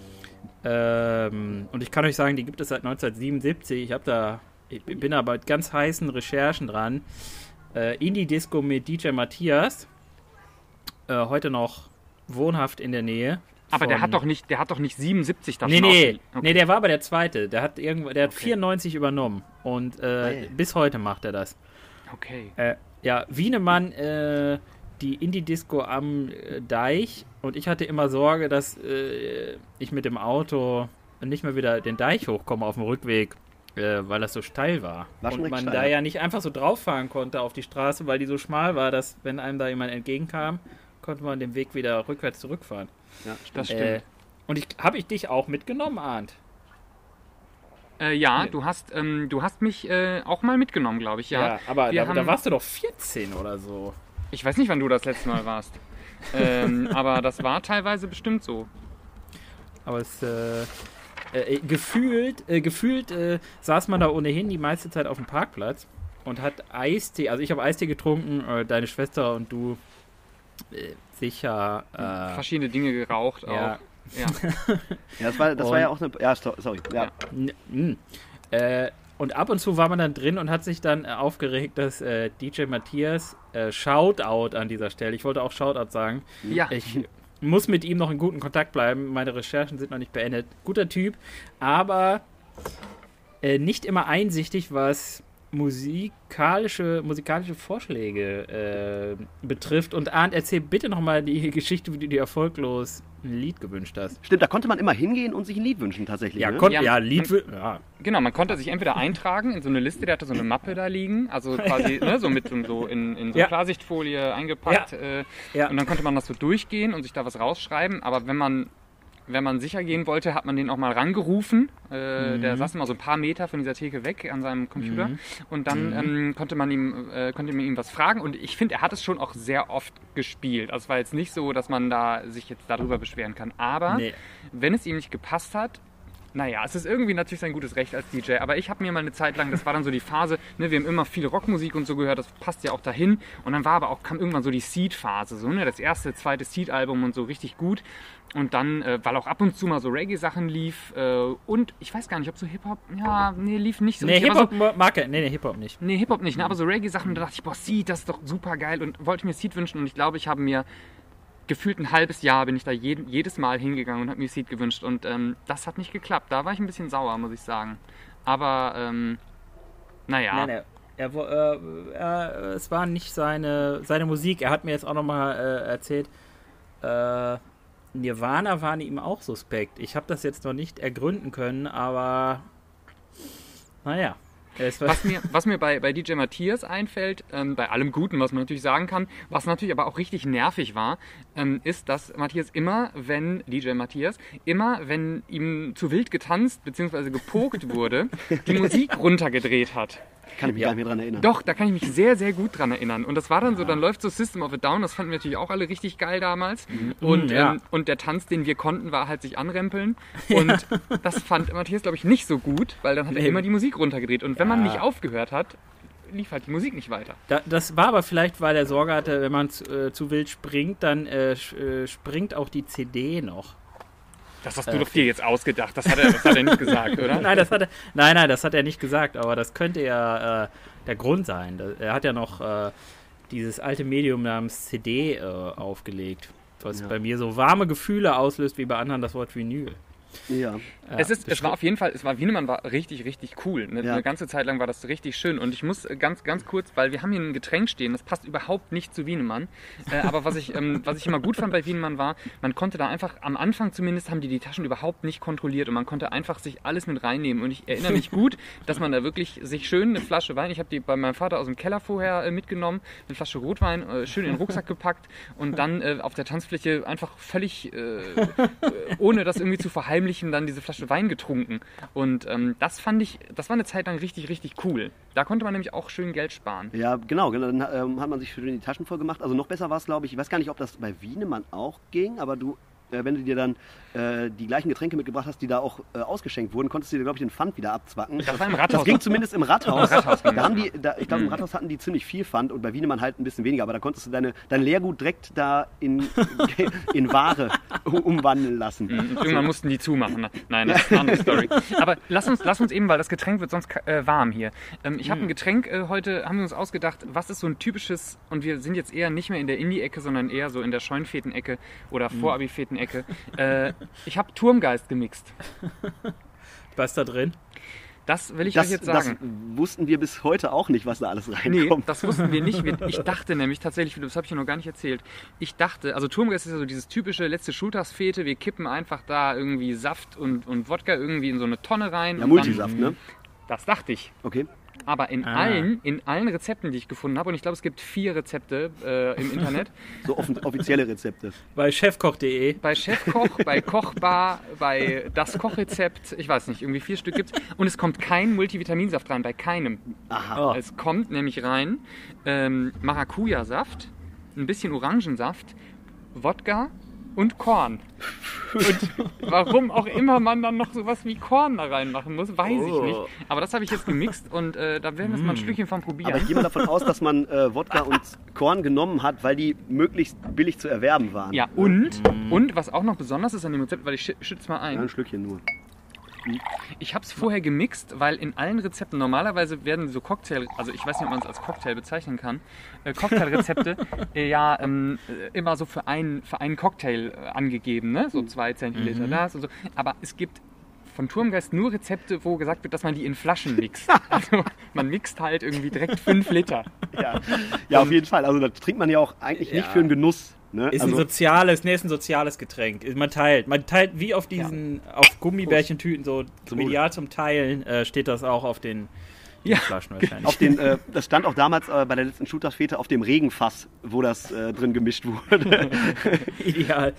Ähm, und ich kann euch sagen, die gibt es seit 1977. Ich habe da, ich bin da bei ganz heißen Recherchen dran. Äh, Indie-Disco mit DJ Matthias. Äh, heute noch wohnhaft in der Nähe. Aber der hat doch nicht, der hat doch nicht 77 da Nee, nee, okay. nee, der war aber der zweite. Der hat irgendwo, der hat Okay. 94 übernommen. Und äh, Hey. bis heute macht er das. Okay. Äh, ja, Wienemann, äh, die Indie-Disco am äh, Deich. Und ich hatte immer Sorge, dass äh, ich mit dem Auto nicht mehr wieder den Deich hochkomme auf dem Rückweg, äh, weil das so steil war. War und man steil, da ja. ja nicht einfach so drauf fahren konnte auf die Straße, weil die so schmal war, dass wenn einem da jemand entgegenkam, konnte man den Weg wieder rückwärts zurückfahren. Ja, Das stimmt. Äh, und ich habe ich dich auch mitgenommen, Arndt? Äh, ja, Nee. du hast, ähm, du hast mich äh, auch mal mitgenommen, glaube ich, ja. aber Wir da, haben- da warst du doch 14 oder so. Ich weiß nicht, wann du das letzte Mal warst. ähm, aber das war teilweise bestimmt so. Aber es äh, äh, gefühlt, äh, gefühlt äh, saß man da ohnehin die meiste Zeit auf dem Parkplatz und hat Eistee, also ich habe Eistee getrunken, äh, deine Schwester und du äh, sicher. Äh, Verschiedene Dinge geraucht ja, auch. Ja. ja das war, das war Und- ja auch eine. Ja, sorry. Ja. Ja. Und ab und zu war man dann drin und hat sich dann äh, aufgeregt, dass äh, DJ Matthias äh, Shoutout an dieser Stelle, ich wollte auch Shoutout sagen, ja. ich muss mit ihm noch in guten Kontakt bleiben. Meine Recherchen sind noch nicht beendet. Guter Typ, aber äh, nicht immer einsichtig, was musikalische, musikalische Vorschläge äh, betrifft. Und Arndt, erzähl bitte nochmal die Geschichte, wie du dir erfolglos ein Lied gewünscht hast. Stimmt, da konnte man immer hingehen und sich ein Lied wünschen tatsächlich. Ja, ne? kon Ja, ja, man- Lied. wü- Ja. Genau, man konnte sich entweder eintragen in so eine Liste, der hatte so eine Mappe da liegen, also quasi ne, so mit so- so in, in so Ja. Klarsichtfolie eingepackt. Äh, Ja. Und dann konnte man das so durchgehen und sich da was rausschreiben. Aber wenn man, wenn man sicher gehen wollte, hat man den auch mal rangerufen. Äh, Der saß immer so ein paar Meter von dieser Theke weg an seinem Computer. Und dann ähm, konnte, man ihm, äh, konnte man ihm was fragen. Und ich finde, er hat es schon auch sehr oft gespielt. Also es war jetzt nicht so, dass man da sich jetzt darüber beschweren kann. Aber Nee. wenn es ihm nicht gepasst hat, naja, es ist irgendwie natürlich sein gutes Recht als DJ, aber ich habe mir mal eine Zeit lang, das war dann so die Phase, ne, wir haben immer viel Rockmusik und so gehört, das passt ja auch dahin. Und dann war aber auch, kam irgendwann so die Seed-Phase, so, ne, das erste, zweite Seed-Album und so richtig gut. Und dann, äh, weil auch ab und zu mal so Reggae-Sachen lief äh, und ich weiß gar nicht, ob so Hip-Hop, ja, nee, lief nicht so Nee, Hip-Hop mag er. Nee, nee, Hip-Hop nicht. Nee, Hip-Hop nicht, ne? aber so Reggae-Sachen, da dachte ich, boah, Seed, das ist doch super geil und wollte mir Seed wünschen und ich glaube, ich habe mir gefühlt ein halbes Jahr bin ich da jeden, jedes Mal hingegangen und habe mir Seed gewünscht und ähm, das hat nicht geklappt. Da war ich ein bisschen sauer, muss ich sagen. Aber, ähm, naja. Nein, er, wo- äh, er, es war nicht seine, seine Musik. Er hat mir jetzt auch nochmal äh, erzählt, äh, Nirvana waren ihm auch suspekt. Ich habe das jetzt noch nicht ergründen können, aber naja. Was mir, was mir bei, bei DJ Matthias einfällt, ähm, bei allem Guten, was man natürlich sagen kann, was natürlich aber auch richtig nervig war, ähm, ist, dass Matthias immer, wenn, DJ Matthias, immer, wenn ihm zu wild getanzt bzw. gepokt wurde, die Musik runtergedreht hat. Kann ich mich Ja. gar nicht mehr dran erinnern. Doch, da kann ich mich sehr, sehr gut dran erinnern. Und das war dann so, dann läuft so System of a Down, das fanden wir natürlich auch alle richtig geil damals. Und, ja. ähm, und der Tanz, den wir konnten, war halt sich anrempeln. Und das fand Matthias, glaube ich, nicht so gut, weil dann hat er Nee. immer die Musik runtergedreht. Und wenn man Ja. nicht aufgehört hat, lief halt die Musik nicht weiter. da, das war aber vielleicht, weil er Sorge hatte, wenn man zu, äh, zu wild springt, dann äh, äh, springt auch die CD noch. Das hast du doch dir jetzt ausgedacht. Das hat er, das hat er nicht gesagt, oder? Nein, das hat er, nein, nein, das hat er nicht gesagt, aber das könnte ja äh, der Grund sein. Er hat ja noch äh, dieses alte Medium namens CD äh, aufgelegt, was Ja. bei mir so warme Gefühle auslöst, wie bei anderen das Wort Vinyl. Ja. Es, ist, es war auf jeden Fall, es war Wienemann war richtig, richtig cool. Eine, Ja. eine ganze Zeit lang war das richtig schön. Und ich muss äh, ganz, ganz kurz, weil wir haben hier ein Getränk stehen, das passt überhaupt nicht zu Wienemann. Äh, aber was ich, ähm, was ich immer gut fand bei Wienemann war, man konnte da einfach, am Anfang zumindest, haben die die Taschen überhaupt nicht kontrolliert und man konnte einfach sich alles mit reinnehmen. Und ich erinnere mich gut, dass man da wirklich sich schön eine Flasche Wein, ich habe die bei meinem Vater aus dem Keller vorher äh, mitgenommen, eine Flasche Rotwein äh, schön in den Rucksack gepackt und dann äh, auf der Tanzfläche einfach völlig äh, ohne das irgendwie zu verheimlichen, dann diese Flasche Wein getrunken. Und ähm, das fand ich, das war eine Zeit lang richtig, richtig cool. Da konnte man nämlich auch schön Geld sparen. Ja, genau. genau. Dann ähm, hat man sich schön die Taschen voll gemacht. Also noch besser war es, glaube ich, ich weiß gar nicht, ob das bei Wienemann auch ging, aber du, äh, wenn du dir dann äh, die gleichen Getränke mitgebracht hast, die da auch äh, ausgeschenkt wurden, konntest du dir, glaube ich, den Pfand wieder abzwacken. Das war im Rathaus. Das ging zumindest im Rathaus. Im Rathaus da haben die, da, ich glaube, im Rathaus hatten die ziemlich viel Pfand und bei Wienemann halt ein bisschen weniger, aber da konntest du deine, dein Leergut direkt da in, in Ware umwandeln lassen. Und irgendwann mussten die zumachen. ne? Nein, das ist eine andere Story. Aber lass uns, lass uns eben, weil das Getränk wird sonst äh, warm hier. Ähm, ich habe ein Getränk äh, heute, haben wir uns ausgedacht, was ist so ein typisches, und wir sind jetzt eher nicht mehr in der Indie-Ecke, sondern eher so in der Scheunfeten-Ecke oder Vorabi-Feten-Ecke. Äh, ich habe Turmgeist gemixt. Was ist da drin? Das will ich Das, euch jetzt das sagen. wussten wir bis heute auch nicht, was da alles Nee, reinkommt. das wussten wir nicht. Ich dachte nämlich tatsächlich, das habe ich dir noch gar nicht erzählt. Ich dachte, also Turmgeist ist ja so dieses typische letzte Schultagsfete. Wir kippen einfach da irgendwie Saft und, und Wodka irgendwie in so eine Tonne rein. ja, und Multisaft, ne? Dann, das dachte ich. Okay. Aber in Ah. allen, in allen Rezepten, die ich gefunden habe, und ich glaube, es gibt vier Rezepte äh, im Internet, So offen, offizielle Rezepte. Bei chefkoch.de. bei Chefkoch, bei Kochbar, bei das Kochrezept, ich weiß nicht, irgendwie vier Stück gibt's und es kommt kein Multivitaminsaft rein, bei keinem. Aha. Oh. Es kommt nämlich rein ähm, Maracuja-Saft, ein bisschen Orangensaft, Wodka und Korn. Und warum auch immer man dann noch sowas wie Korn da reinmachen muss, weiß ich Oh. nicht. Aber das habe ich jetzt gemixt und äh, da werden wir jetzt mal ein Stückchen von probieren. Aber ich gehe mal davon aus, dass man äh, Wodka und Korn genommen hat, weil die möglichst billig zu erwerben waren. Ja, und, und was auch noch besonders ist an dem Rezept, weil ich schü- schütze mal Ja, ein. ein Schlückchen nur. Ich habe es vorher gemixt, weil in allen Rezepten normalerweise werden so Cocktail, also ich weiß nicht, ob man es als Cocktail bezeichnen kann, äh, Cocktailrezepte äh, ja ähm, äh, immer so für einen, für einen Cocktail äh, angegeben, ne? so zwei Zentiliter das und so. Aber es gibt von Turmgeist nur Rezepte, wo gesagt wird, dass man die in Flaschen mixt. Also man mixt halt irgendwie direkt fünf Liter. Ja, ja auf jeden Fall. Also das trinkt man ja auch eigentlich nicht Ja. für einen Genuss. Ne? Ist ein also, soziales, nee, ist ein soziales Getränk. Man teilt. Man teilt wie auf diesen, auf Gummibärchentüten, so Zum ideal zum Teilen, äh, steht das auch auf den, den Ja, Flaschen wahrscheinlich. auf den, äh, das stand auch damals äh, bei der letzten Shooterfete auf dem Regenfass, wo das äh, drin gemischt wurde. ideal,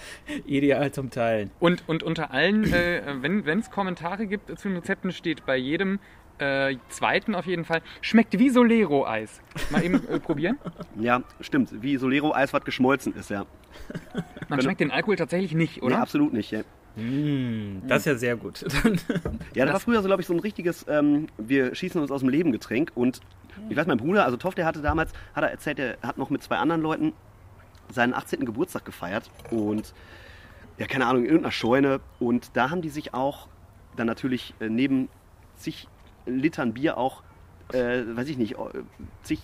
ideal zum Teilen. Und, und unter allen, äh, wenn es Kommentare gibt zu den Rezepten, steht bei jedem äh, zweiten auf jeden Fall, schmeckt wie Solero-Eis. Mal eben äh, probieren. ja, stimmt. Wie Solero-Eis, was geschmolzen ist, ja. Man schmeckt den Alkohol tatsächlich nicht, Nee, oder? absolut nicht. Ja, Mm, das ist ja sehr gut. ja das war früher so, glaube ich, so ein richtiges, ähm, wir schießen uns aus dem Leben Getränk. Und ich weiß, mein Bruder, also Toff, der hatte damals, hat er erzählt, er hat noch mit zwei anderen Leuten seinen 18. Geburtstag gefeiert. Und ja, keine Ahnung, in irgendeiner Scheune. Und da haben die sich auch dann natürlich äh, neben zig Litern Bier auch, äh, weiß ich nicht, äh, zig,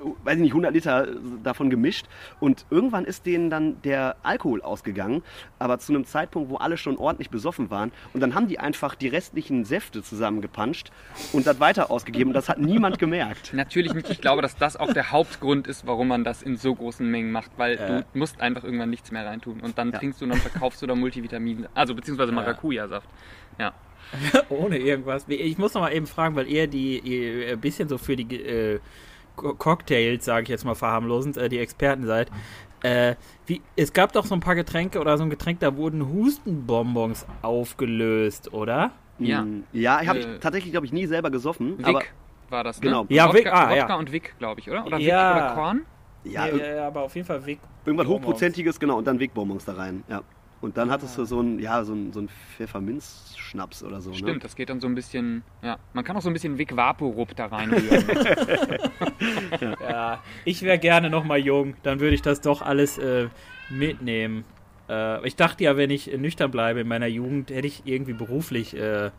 äh, weiß ich nicht, 100 Liter davon gemischt. Und irgendwann ist denen dann der Alkohol ausgegangen, aber zu einem Zeitpunkt, wo alle schon ordentlich besoffen waren. Und dann haben die einfach die restlichen Säfte zusammengepanscht und das weiter ausgegeben. Und das hat niemand gemerkt. Natürlich nicht. Ich glaube, dass das auch der Hauptgrund ist, warum man das in so großen Mengen macht, weil Ja. du musst einfach irgendwann nichts mehr reintun und dann Ja. trinkst du und dann verkaufst du da Multivitamin, also beziehungsweise Maracuja-Saft. Ja. Ohne irgendwas. Ich muss noch mal eben fragen, weil ihr die ihr ein bisschen so für die äh, Co- Cocktails, sage ich jetzt mal verharmlosend, äh, die Experten seid. Äh, wie, es gab doch so ein paar Getränke oder so ein Getränk, da wurden Hustenbonbons aufgelöst, oder? Ja. Mm, Ja, habe ich Äh, tatsächlich, glaube ich, nie selber gesoffen. Wick Aber war das, ne? Genau. Ja, Wodka, Wick, ah, Wodka ja. und Wick, glaube ich, oder? Oder Wick Ja. oder Korn? ja, ja, ja, aber auf jeden Fall Wick. irgendwas. Hochprozentiges, genau, und dann Wickbonbons da rein. Ja. Und dann hattest du so ein, ja, so ein, so ein Pfefferminzschnaps oder so. Stimmt, Ne? das geht dann so ein bisschen, ja. Man kann auch so ein bisschen Wick Vaporub da reinrühren. Ja, ich wäre gerne noch mal jung, dann würde ich das doch alles äh, mitnehmen. Äh, ich dachte ja, wenn ich nüchtern bleibe in meiner Jugend, hätte ich irgendwie beruflich äh,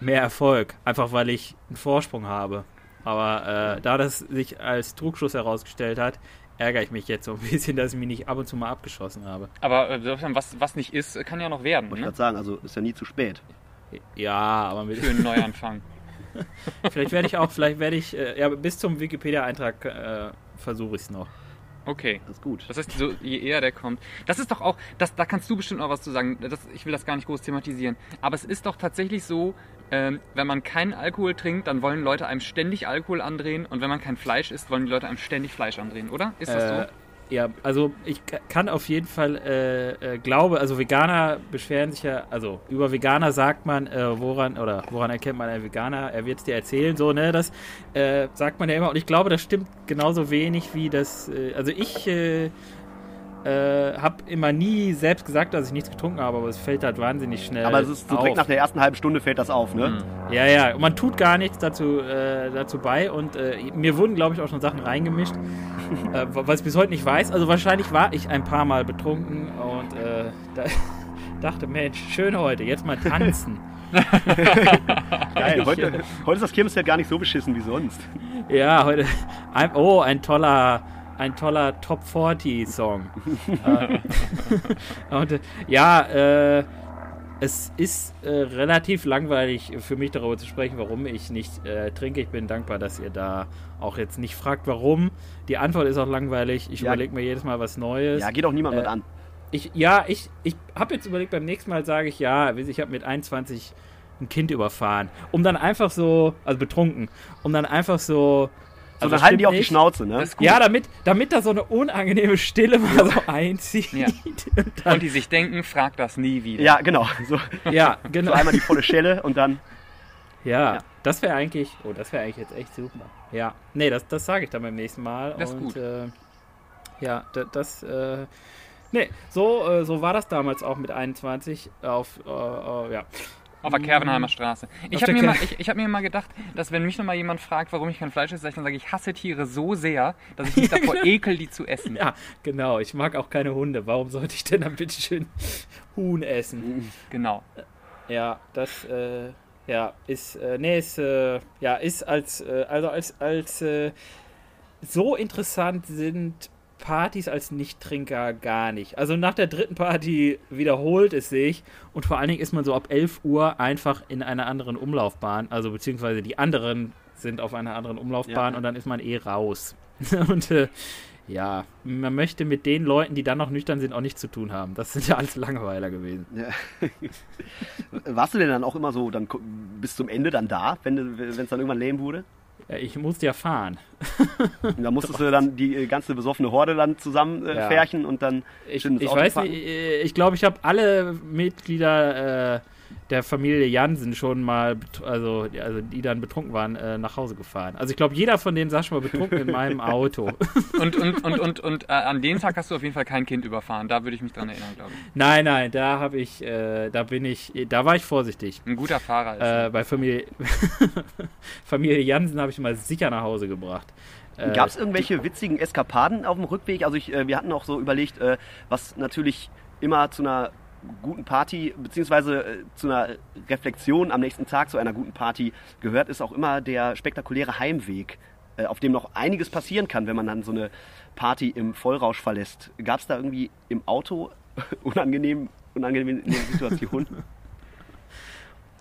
mehr Erfolg. Einfach weil ich einen Vorsprung habe. Aber äh, da das sich als Trugschluss herausgestellt hat, ärgere ich mich jetzt so ein bisschen, dass ich mich nicht ab und zu mal abgeschossen habe. Aber äh, was, was nicht ist, kann ja noch werden. Wollte ich Ne? gerade sagen, also ist ja nie zu spät. Ja, aber mit, Für einen Neuanfang. vielleicht werde ich auch, vielleicht werde ich, äh, ja, bis zum Wikipedia-Eintrag äh, versuche ich es noch. Okay. Das ist gut. Das heißt, so, je eher der kommt. Das ist doch auch, das, da kannst du bestimmt noch was zu sagen. Das, ich will das gar nicht groß thematisieren. Aber es ist doch tatsächlich so, ähm, wenn man keinen Alkohol trinkt, dann wollen Leute einem ständig Alkohol andrehen. Und wenn man kein Fleisch isst, wollen die Leute einem ständig Fleisch andrehen, oder? Ist das Äh, so? Ja, also ich kann auf jeden Fall äh, äh, glaube, also Veganer beschweren sich ja, also über Veganer sagt man, äh, woran oder woran erkennt man einen Veganer? Er wird es dir erzählen, so ne, das äh, sagt man ja immer und ich glaube, das stimmt genauso wenig wie das. Äh, also ich äh, habe immer nie selbst gesagt, dass ich nichts getrunken habe, aber es fällt halt wahnsinnig schnell. Aber es ist so direkt auf. nach der ersten halben Stunde fällt das auf, ne? Hm. Ja, ja, und man tut gar nichts dazu, äh, dazu bei und äh, mir wurden, glaube ich, auch schon Sachen reingemischt, äh, was ich bis heute nicht weiß. Also wahrscheinlich war ich ein paar Mal betrunken und äh, da, dachte, Mensch, schön heute, jetzt mal tanzen. Geil. Heute, heute ist das Kirmesfeld gar nicht so beschissen wie sonst. ja, heute, ein, oh, ein toller, ein toller Top 40 Song. äh, und, äh, ja, äh, es ist äh, relativ langweilig für mich darüber zu sprechen, warum ich nicht äh, trinke. Ich bin dankbar, dass ihr da auch jetzt nicht fragt, warum. Die Antwort ist auch langweilig. Ich Ja. überlege mir jedes Mal was Neues. Ja, geht auch niemand Äh, mit an. Ich, ja, ich, ich habe jetzt überlegt, beim nächsten Mal sage ich, ja, ich habe mit 21 ein Kind überfahren. Um dann einfach so, also betrunken, um dann einfach so. So, also dann halten die stimmt auf die nicht. Schnauze, ne? Das ist. Ja, damit, damit da so eine unangenehme Stille mal so einzieht. Ja. Und dann, Und die sich denken, frag das nie wieder. Ja, genau. So, ja, so genau. einmal die volle Schelle und dann. Ja, Ja. das wäre eigentlich, oh, das wäre eigentlich jetzt echt super. Ja, nee, das, das sage ich dann beim nächsten Mal. Das ist und, gut. Äh, ja, da- das, äh, nee, so, äh, so war das damals auch mit 21 auf, äh, äh, ja. Auf der Kervenheimer Straße. Ich habe mir, mal- ich, ich hab mir mal gedacht, dass wenn mich nochmal jemand fragt, warum ich kein Fleisch esse, dann sage ich, ich hasse Tiere so sehr, dass ich mich davor ekel, die zu essen. Ja, genau, ich mag auch keine Hunde. Warum sollte ich denn dann bitte schön Huhn essen? Genau. Ja, das, äh, ja, ist, äh, nee, ist, äh, ja, ist als, äh, also als, als, äh, so interessant sind Partys als Nichttrinker gar nicht. Also nach der dritten Party wiederholt es sich und vor allen Dingen ist man so ab 11 Uhr einfach in einer anderen Umlaufbahn, also beziehungsweise die anderen sind auf einer anderen Umlaufbahn Ja. und dann ist man eh raus. und äh, ja, man möchte mit den Leuten, die dann noch nüchtern sind, auch nichts zu tun haben. Das sind ja alles Langweiler gewesen. Ja. Warst du denn dann auch immer so dann bis zum Ende dann da, wenn es dann irgendwann lame wurde? Ich musste ja fahren. Da musstest du dann die äh, ganze besoffene Horde dann zusammen äh, Ja. färchen und dann Ich, ich weiß nicht, äh, ich glaube, ich habe alle Mitglieder äh, der Familie Jansen schon mal, also, also die dann betrunken waren, äh, nach Hause gefahren. Also ich glaube, jeder von denen saß schon mal betrunken in meinem Auto. Und, und, und, und, und äh, an dem Tag hast du auf jeden Fall kein Kind überfahren. Da würde ich mich dran erinnern, glaube ich. nein, nein, da habe ich, äh, da bin ich, da war ich vorsichtig. Ein guter Fahrer ist. Äh, bei Familie, Familie Jansen habe ich mal sicher nach Hause gebracht. Äh, Gab es irgendwelche witzigen Eskapaden auf dem Rückweg? Also ich, äh, wir hatten auch so überlegt, äh, was natürlich immer zu einer guten Party, beziehungsweise äh, zu einer Reflexion am nächsten Tag zu einer guten Party gehört, ist auch immer der spektakuläre Heimweg, äh, auf dem noch einiges passieren kann, wenn man dann so eine Party im Vollrausch verlässt. Gab es da irgendwie im Auto unangenehm, unangenehme Situationen?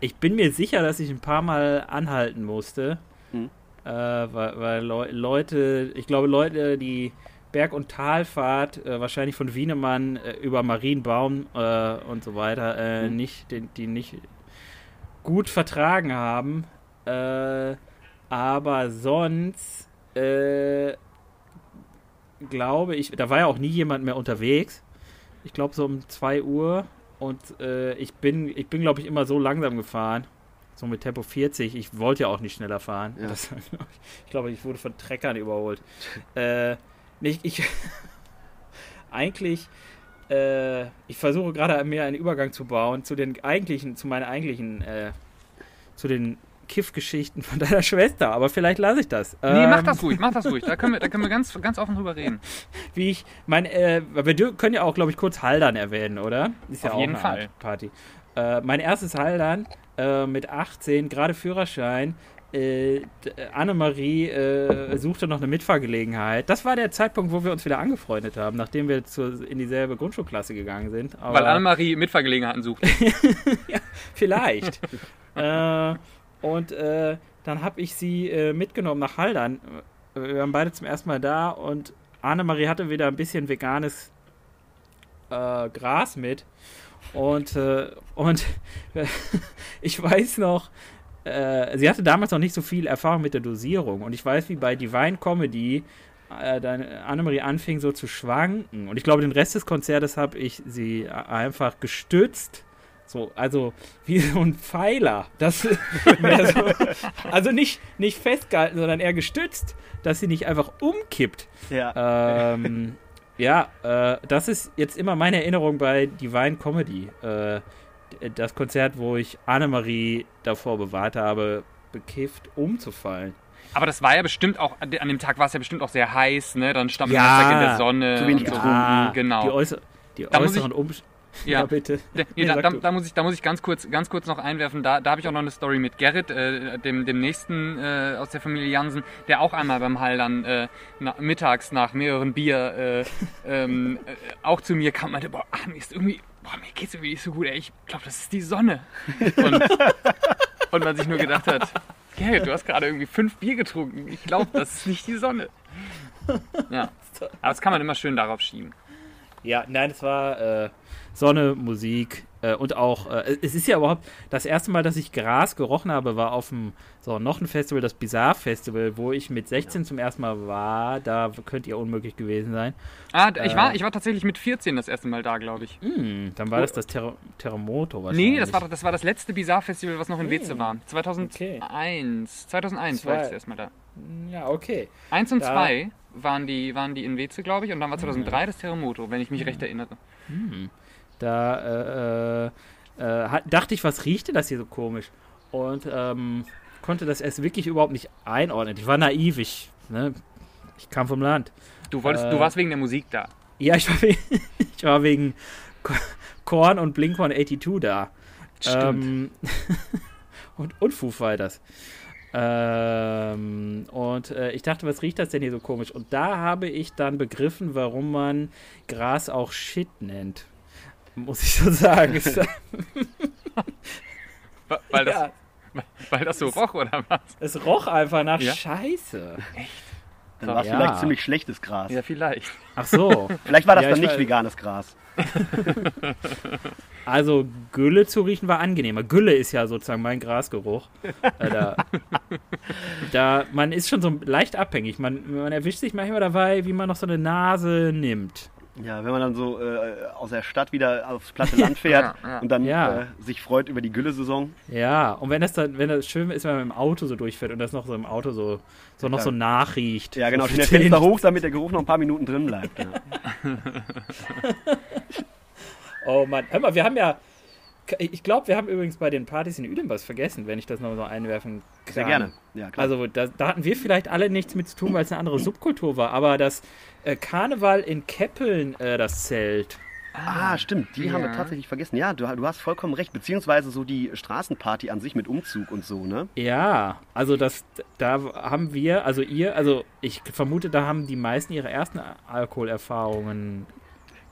Ich bin mir sicher, dass ich ein paar Mal anhalten musste. Mhm. Äh, weil weil Leu Leute, ich glaube, Leute, die Berg- und Talfahrt, äh, wahrscheinlich von Wienemann äh, über Marienbaum äh, und so weiter, äh, Mhm. nicht, die, die nicht gut vertragen haben. Äh, aber sonst äh, glaube ich, da war ja auch nie jemand mehr unterwegs. Ich glaube so um 2 Uhr und ich bin, ich bin glaube ich immer so langsam gefahren. So mit Tempo 40. Ich wollte ja auch nicht schneller fahren. Ja. Das, ich glaube, ich wurde von Treckern überholt. Äh, nicht, ich. eigentlich. Äh, ich versuche gerade mir einen Übergang zu bauen zu den eigentlichen, zu meinen eigentlichen, äh, zu den Kiff-Geschichten von deiner Schwester. Aber vielleicht lasse ich das. nee, mach Ähm, das ruhig, mach das ruhig. Da können wir, da können wir ganz, ganz offen drüber reden. wie ich mein äh, wir können ja auch glaube ich kurz Haldern erwähnen, oder? Ist ja Auf auch jeden eine Fall. Art Party. Äh, mein erstes Haldern äh, mit 18, gerade Führerschein. Äh, Annemarie äh, suchte noch eine Mitfahrgelegenheit. Das war der Zeitpunkt, wo wir uns wieder angefreundet haben, nachdem wir zur, in dieselbe Grundschulklasse gegangen sind. Aber Weil Annemarie Mitfahrgelegenheiten sucht. Vielleicht. äh, und äh, dann habe ich sie äh, mitgenommen nach Haldern. Wir waren beide zum ersten Mal da und Annemarie hatte wieder ein bisschen veganes äh, Gras mit. Und, äh, und ich weiß noch, äh, sie hatte damals noch nicht so viel Erfahrung mit der Dosierung. Und ich weiß, wie bei Divine Comedy äh, dann Annemarie anfing so zu schwanken. Und ich glaube, den Rest des Konzertes habe ich sie einfach gestützt. So, also wie so ein Pfeiler. Das, so, also nicht, nicht festgehalten, sondern eher gestützt, dass sie nicht einfach umkippt. Ja. Ähm, ja, äh, das ist jetzt immer meine Erinnerung bei Divine Comedy. Äh, das Konzert, wo ich Annemarie davor bewahrt habe, bekifft umzufallen. Aber das war ja bestimmt auch, an dem Tag war es ja bestimmt auch sehr heiß, ne? Dann stand man Ja. den in der Sonne. Zu wenig so. getrunken. Genau. Die, äußer die äußeren Umstände. Ja. Ja. bitte. Nee, Nee, da, da, da, muss ich, da muss ich ganz kurz, ganz kurz noch einwerfen. Da, da habe ich auch noch eine Story mit Gerrit, äh, dem, dem nächsten äh, aus der Familie Jansen, der auch einmal beim Haldern äh, na, mittags nach mehreren Bier äh, ähm, äh, auch zu mir kam und meinte, boah, ah, mir ist irgendwie, boah, mir geht's irgendwie nicht so gut, ey, ich glaube, das ist die Sonne. Und, und man sich nur gedacht hat, Gerrit, du hast gerade irgendwie fünf Bier getrunken. Ich glaube, das ist nicht die Sonne. Ja, aber das kann man immer schön darauf schieben. Ja, nein, es war äh, Sonne, Musik äh, und auch, äh, es ist ja überhaupt das erste Mal, dass ich Gras gerochen habe, war auf dem, so noch ein Festival, das Bizarre Festival, wo ich mit 16 zum ersten Mal war. Da könnt ihr unmöglich gewesen sein. Ah, ich war, Äh. ich war tatsächlich mit 14 das erste Mal da, glaube ich. Hm, dann war das das Ter Terremoto wahrscheinlich. Nee, das war, das war das letzte Bizarre-Festival, was noch in Weze war. 2001. Okay. 2001 war ich das erste Mal da. Ja, okay. Eins und Da- zwei waren die, waren die in Weze, glaube ich. Und dann war 2003 das Terremoto, wenn ich mich recht erinnere. Da äh, äh, äh, hat- dachte ich, was riecht denn das hier so komisch? Und ähm, konnte das erst wirklich überhaupt nicht einordnen. Ich war naiv, ich, ne, ich kam vom Land. Du, wolltest, Äh. du warst wegen der Musik da. Ja, ich war wegen, ich war wegen Ko- Korn und Blink 182 da. Ähm, und, und Foo Fighters. Ähm, und äh, ich dachte, was riecht das denn hier so komisch? Und da habe ich dann begriffen, warum man Gras auch Shit nennt. Muss ich so sagen. Weil das, ja, weil das so roch, oder was? es roch einfach nach Ja? Scheiße. Dann war es Ja. vielleicht ziemlich schlechtes Gras. Ja, vielleicht. Ach so. Vielleicht war das Ja, dann ich nicht weiß. veganes Gras. Also Gülle zu riechen war angenehmer. Gülle ist ja sozusagen mein Grasgeruch. Da, da, man ist schon so leicht abhängig. Man, man erwischt sich manchmal dabei, wie man noch so eine Nase nimmt. Ja, wenn man dann so äh, aus der Stadt wieder aufs platte Land fährt Ja, ja. und dann Ja. äh, sich freut über die Gülle-Saison. Ja, und wenn das dann, wenn das schön ist, wenn man im Auto so durchfährt und das noch so im Auto so, so noch so nachriecht. Ja, genau, so den- Fenster hoch, damit der Geruch noch ein paar Minuten drin bleibt. Ja. Oh Mann, hör mal, wir haben ja. Ich glaube, wir haben übrigens bei den Partys in Uedem was vergessen, wenn ich das noch so einwerfen kann. Sehr gerne. Ja, klar. Also da, da hatten wir vielleicht alle nichts mit zu tun, weil es eine andere Subkultur war, aber das äh, Karneval in Keppeln, äh, das Zelt. ah, stimmt, die haben wir ja. tatsächlich vergessen. Ja, du, du hast vollkommen recht. Beziehungsweise so die Straßenparty an sich mit Umzug und so, ne? Ja, also das, da haben wir, also ihr, also ich vermute, da haben die meisten ihre ersten Alkoholerfahrungen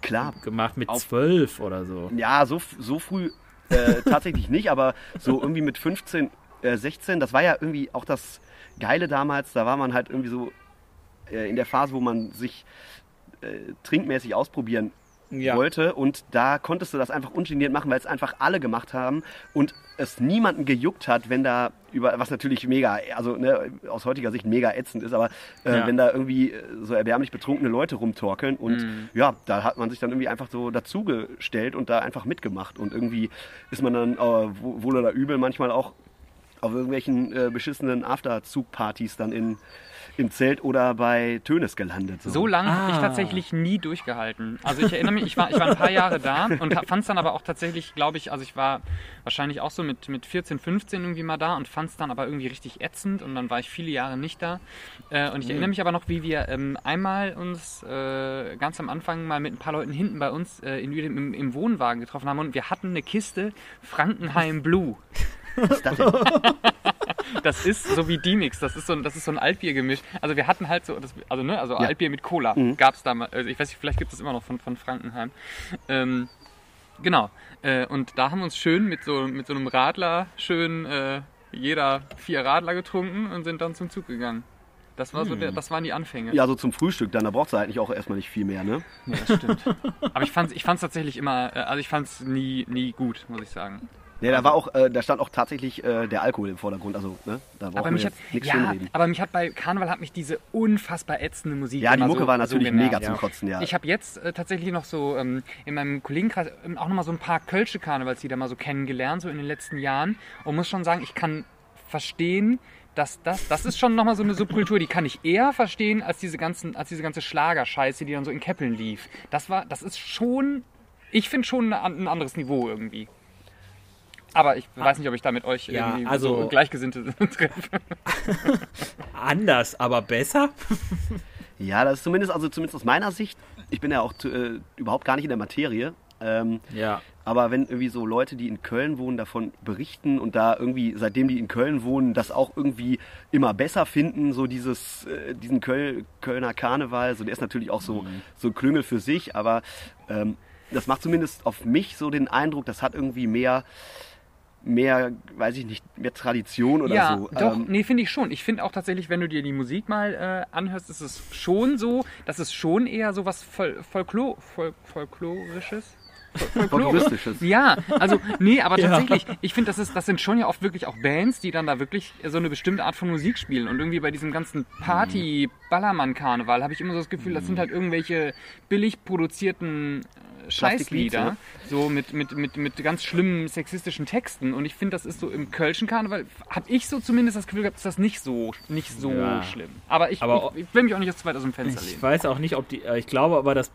Klar. gemacht mit Auf- zwölf oder so. Ja, so, so früh äh, tatsächlich nicht, aber so irgendwie mit 15, äh, 16, das war ja irgendwie auch das Geile damals. Da war man halt irgendwie so in der Phase, wo man sich äh, trinkmäßig ausprobieren Ja. wollte und da konntest du das einfach ungeniert machen, weil es einfach alle gemacht haben und es niemanden gejuckt hat, wenn da über, was natürlich mega, also ne, aus heutiger Sicht mega ätzend ist, aber äh, Ja. wenn da irgendwie äh, so erbärmlich betrunkene Leute rumtorkeln und ja, da hat man sich dann irgendwie einfach so dazugestellt und da einfach mitgemacht und irgendwie ist man dann äh, wo- wohl oder übel manchmal auch auf irgendwelchen äh, beschissenen Afterzug-Partys dann in, im Zelt oder bei Tönes gelandet. So lange habe ich Ah. tatsächlich nie durchgehalten. Also ich erinnere mich, ich war, ich war ein paar Jahre da und fand es dann aber auch tatsächlich, glaube ich, also ich war wahrscheinlich auch so mit, mit 14, 15 irgendwie mal da und fand es dann aber irgendwie richtig ätzend und dann war ich viele Jahre nicht da. Äh, und ich erinnere mich aber noch, wie wir ähm, einmal uns äh, ganz am Anfang mal mit ein paar Leuten hinten bei uns äh, in, Uedem im, im Wohnwagen getroffen haben und wir hatten eine Kiste Frankenheim Blue. Was ist das denn? das ist so wie Dimix, das ist so ein, das ist so ein Altbiergemisch. Also wir hatten halt so, das, also ne, also Altbier mit Cola Mhm. gab es damals, also ich weiß nicht, vielleicht gibt es immer noch von, von Frankenheim. Ähm, genau. Äh, und da haben wir uns schön mit so, mit so einem Radler schön äh, jeder vier Radler getrunken und sind dann zum Zug gegangen. Das war so der, das waren die Anfänge. Ja, so zum Frühstück dann, da braucht es eigentlich auch erstmal nicht viel mehr, ne? Ja, das stimmt. Aber ich fand's, ich fand's tatsächlich immer, äh, also ich fand's nie, nie gut, muss ich sagen. Ne, da war auch, äh, da stand auch tatsächlich äh, der Alkohol im Vordergrund, also ne, da braucht Aber mich, hat, nichts ja, aber mich hat bei Karneval hat mich diese unfassbar ätzende Musik Ja, die Mucke so, war natürlich so mega zum Kotzen, ja. Ich habe jetzt äh, tatsächlich noch so ähm, in meinem Kollegenkreis ähm, auch nochmal so ein paar Kölsche Karnevalslieder mal so kennengelernt, so in den letzten Jahren. Und muss schon sagen, ich kann verstehen, dass das, das ist schon nochmal so eine Subkultur, die kann ich eher verstehen als diese ganzen, als diese ganze Schlagerscheiße, die dann so in Keppeln lief. Das war, das ist schon, ich finde schon ein anderes Niveau irgendwie. Aber ich weiß nicht, ob ich da mit euch Ja, irgendwie also- so Gleichgesinnte treffe. Anders, aber besser? Ja, das ist zumindest, also zumindest aus meiner Sicht, ich bin ja auch äh, überhaupt gar nicht in der Materie, ähm, Ja. aber wenn irgendwie so Leute, die in Köln wohnen, davon berichten und da irgendwie, seitdem die in Köln wohnen, das auch irgendwie immer besser finden, so dieses, äh, diesen Köl Kölner Karneval, so der ist natürlich auch so, so ein Klüngel für sich, aber ähm, das macht zumindest auf mich so den Eindruck, das hat irgendwie mehr, mehr, weiß ich nicht, mehr Tradition oder ja, so. doch, Ähm, nee, finde ich schon. Ich finde auch tatsächlich, wenn du dir die Musik mal äh, anhörst, ist es schon so, dass es schon eher so was Fol Folklo Fol Folklorisches. Folkloristisches. Ja, also, nee, aber Ja. tatsächlich, ich finde, das, ist, das sind schon ja oft wirklich auch Bands, die dann da wirklich so eine bestimmte Art von Musik spielen. Und irgendwie bei diesem ganzen Party-Ballermann-Karneval habe ich immer so das Gefühl, das sind halt irgendwelche billig produzierten äh, Scheißlieder, ja. so mit, mit, mit, mit ganz schlimmen sexistischen Texten. Und ich finde, das ist so im Kölschen Karneval, habe ich so zumindest das Gefühl gehabt, ist das nicht so, nicht so Ja. schlimm. Aber ich, Aber- ich, ich will mich auch nicht aus zweit aus dem Fenster Ich lehnen. weiß auch nicht, ob die. äh, Ich glaube aber, dass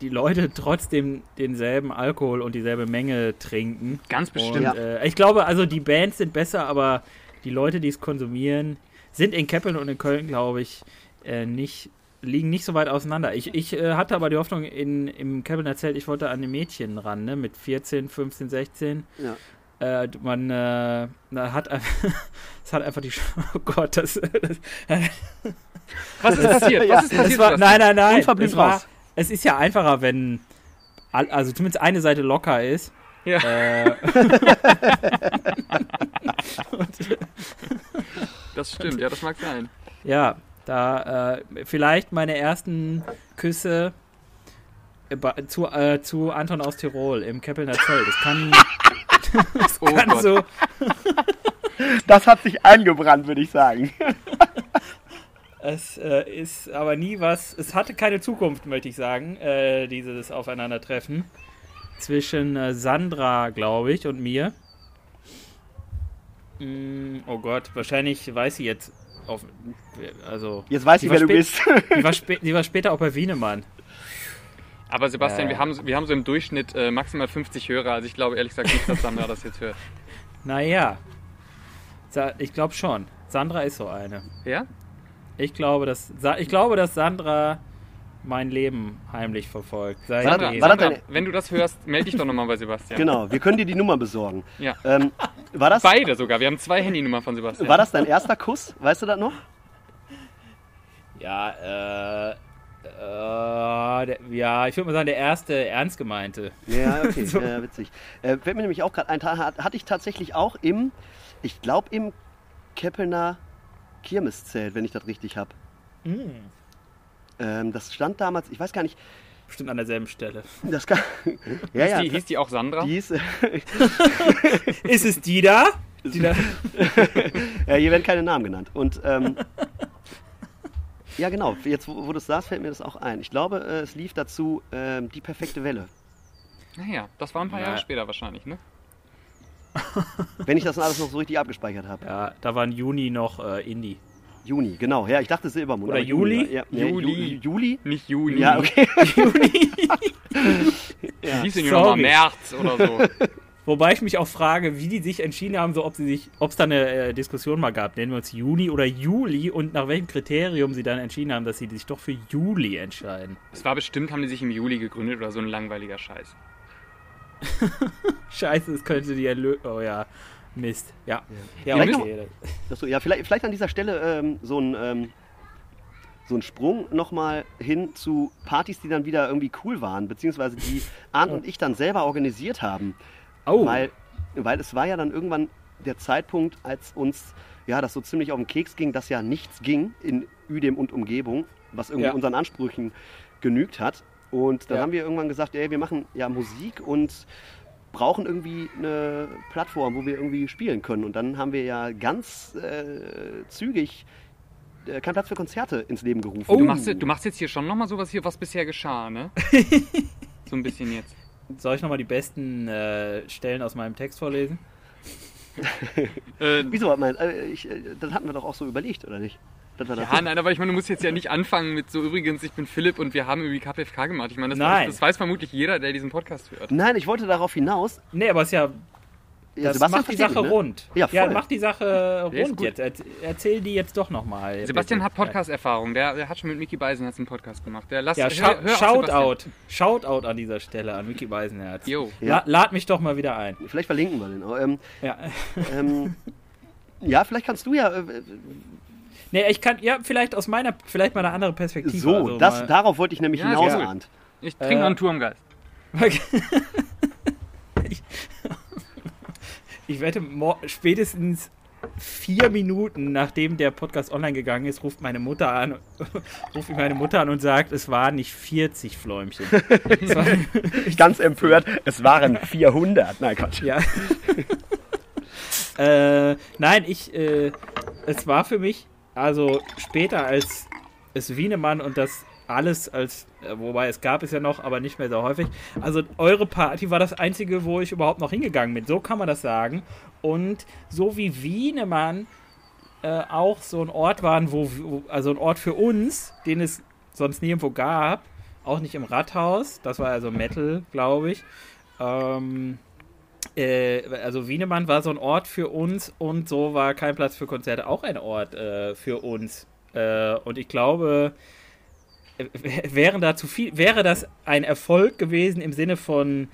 die Leute trotzdem denselben Alkohol und dieselbe Menge trinken. Ganz bestimmt. Und, äh, ich glaube, also die Bands sind besser, aber die Leute, die es konsumieren, sind in Keppeln und in Köln, glaube ich, äh, nicht liegen nicht so weit auseinander. Ich, ich äh, hatte aber die Hoffnung in, im Keppener Zelt, ich wollte an die Mädchen ran, ne, mit 14, 15, 16. Ja. Äh, man äh, hat einfach, es hat einfach die, Sch- oh Gott, das, das Was ist passiert? Was ist das passiert? war, nein, nein, nein. Unverblümt es, war, raus. Es ist ja einfacher, wenn also zumindest eine Seite locker ist. Ja. Äh, Das stimmt, ja, das mag sein. ja, da äh, vielleicht meine ersten Küsse äh, zu, äh, zu Anton aus Tirol im Keppelner Zelt. Das kann, Oh kann Gott. so. Das hat sich eingebrannt, würde ich sagen. Es äh, ist aber nie was. Es hatte keine Zukunft, möchte ich sagen, äh, dieses Aufeinandertreffen zwischen äh, Sandra, glaube ich, und mir. Mm, oh Gott, wahrscheinlich weiß sie jetzt. Auf, also, Jetzt weiß ich, wer du bist. die war, die war später auch bei Wienemann. Aber Sebastian, Äh. wir, haben, wir haben so im Durchschnitt äh, maximal 50 Hörer. Also ich glaube ehrlich gesagt nicht, dass Sandra das jetzt hört. Naja, ich glaube schon. Sandra ist so eine. Ja? Ich glaube, dass, Sa ich glaube, dass Sandra mein Leben heimlich verfolgt. Sandra, war das Sandra wenn du das hörst, melde dich doch nochmal bei Sebastian. Genau, wir können dir die Nummer besorgen. Ja. Ähm, war, das, Beide sogar. Wir haben zwei Handynummern von Sebastian. war das dein erster Kuss? Weißt du das noch? Ja, äh, äh, der, ja, ich würde mal sagen, der erste ernst gemeinte. Ja, okay, So. ja, witzig. Äh, fällt mir nämlich auch gerade ein, hat- hatte ich tatsächlich auch im, ich glaube im Keppelner Kirmeszelt, wenn ich das richtig habe. Ähm, das stand damals, ich weiß gar nicht, Bestimmt an derselben Stelle. das kann, ja, hieß, ja, die, hieß die auch Sandra? die ist, Ist es die da? Die da? ja, hier werden keine Namen genannt. Und ähm, ja, genau, jetzt wo, wo du es sagst, fällt mir das auch ein. Ich glaube, äh, es lief dazu ähm, die perfekte Welle. Naja, das war ein paar. Jahre später wahrscheinlich, ne? Wenn ich das alles noch so richtig abgespeichert habe. Ja, da war im Juni noch äh, Indie. Juni, genau. Ja, ich dachte Silbermond. Oder Juni. Juli? war- Ja, Juli. Ju- Juli? Nicht Juni. Ja, okay. Hieß ja nur noch mal Sorry. März oder so. Wobei ich mich auch frage, wie die sich entschieden haben, so ob sie sich, ob es da eine äh, Diskussion mal gab, nennen wir uns Juni oder Juli und nach welchem Kriterium sie dann entschieden haben, dass sie sich doch für Juli entscheiden. Es war bestimmt, haben die sich im Juli gegründet oder so ein langweiliger Scheiß. Scheiße, es könnte die Erlö Oh ja. Mist. Ja. Ja, Vielleicht okay. Achso, ja, vielleicht, vielleicht an dieser Stelle ähm, so ein. Ähm, so ein Sprung nochmal hin zu Partys, die dann wieder irgendwie cool waren, beziehungsweise die Arndt und ich dann selber organisiert haben. Oh, Weil, weil es war ja dann irgendwann der Zeitpunkt, als uns ja das so ziemlich auf den Keks ging, dass ja nichts ging in Udem und Umgebung, was irgendwie Ja. unseren Ansprüchen genügt hat. Und dann Ja. haben wir irgendwann gesagt, ey, wir machen ja Musik und brauchen irgendwie eine Plattform, wo wir irgendwie spielen können. Und dann haben wir ja ganz äh, zügig äh, kein Platz für Konzerte ins Leben gerufen. Du, machst, du machst jetzt hier schon nochmal sowas hier, was bisher geschah, ne? so ein bisschen jetzt. soll ich nochmal die besten äh, Stellen aus meinem Text vorlesen? Äh, Wieso? Mein, äh, ich, äh, das hatten wir doch auch so überlegt, oder nicht? Ja, nein, aber ich meine, du musst jetzt ja nicht anfangen mit so, übrigens, ich bin Philipp und wir haben irgendwie KPFK gemacht. Ich meine, das, Nein. weiß, das weiß vermutlich jeder, der diesen Podcast hört. Nein, ich wollte darauf hinaus. Nee, aber es ist ja, Ja, das Sebastian macht die Sache ne? rund. Ja, voll. mach die Sache Der rund jetzt. Erz- Erzähl die jetzt doch nochmal. Sebastian hat Podcast-Erfahrung. Der, der hat schon mit Mickey Beisenherz einen Podcast gemacht. Der lass, Ja, hör- hör. Shoutout. Shoutout an dieser Stelle an Mickey Beisenherz. Jo. Ja. La lad mich doch mal wieder ein. Vielleicht verlinken wir den. auch. Ähm, Ja. ähm, ja, vielleicht kannst du ja äh, Nee, ich kann, ja, vielleicht aus meiner, vielleicht mal eine andere Perspektive. so, also das, mal- darauf wollte ich nämlich Ja, hinaus. Arndt. Ich trinke Äh, noch einen Turmgeist. ich, ich wette, spätestens vier Minuten nachdem der Podcast online gegangen ist, ruft meine Mutter an, ruft meine Mutter an und sagt, es waren nicht 40 Fläumchen. Ganz empört, es waren 400. Nein, Quatsch. ja. äh, nein, ich, äh, es war für mich, also später als es Wienemann und das alles als, äh, wobei es gab es ja noch, aber nicht mehr so häufig. Also eure Party war das einzige, wo ich überhaupt noch hingegangen bin. So kann man das sagen. Und so wie Wienemann äh, auch so ein Ort wo, wo, also ein Ort für uns, den es sonst nirgendwo gab, auch nicht im Rathaus. Das war also Metal, glaube ich. Ähm, äh, also Wienemann war so ein Ort für uns und so war kein Platz für Konzerte auch ein Ort äh, für uns. Äh, und ich glaube, wären da zu viel, wäre das ein Erfolg gewesen im Sinne von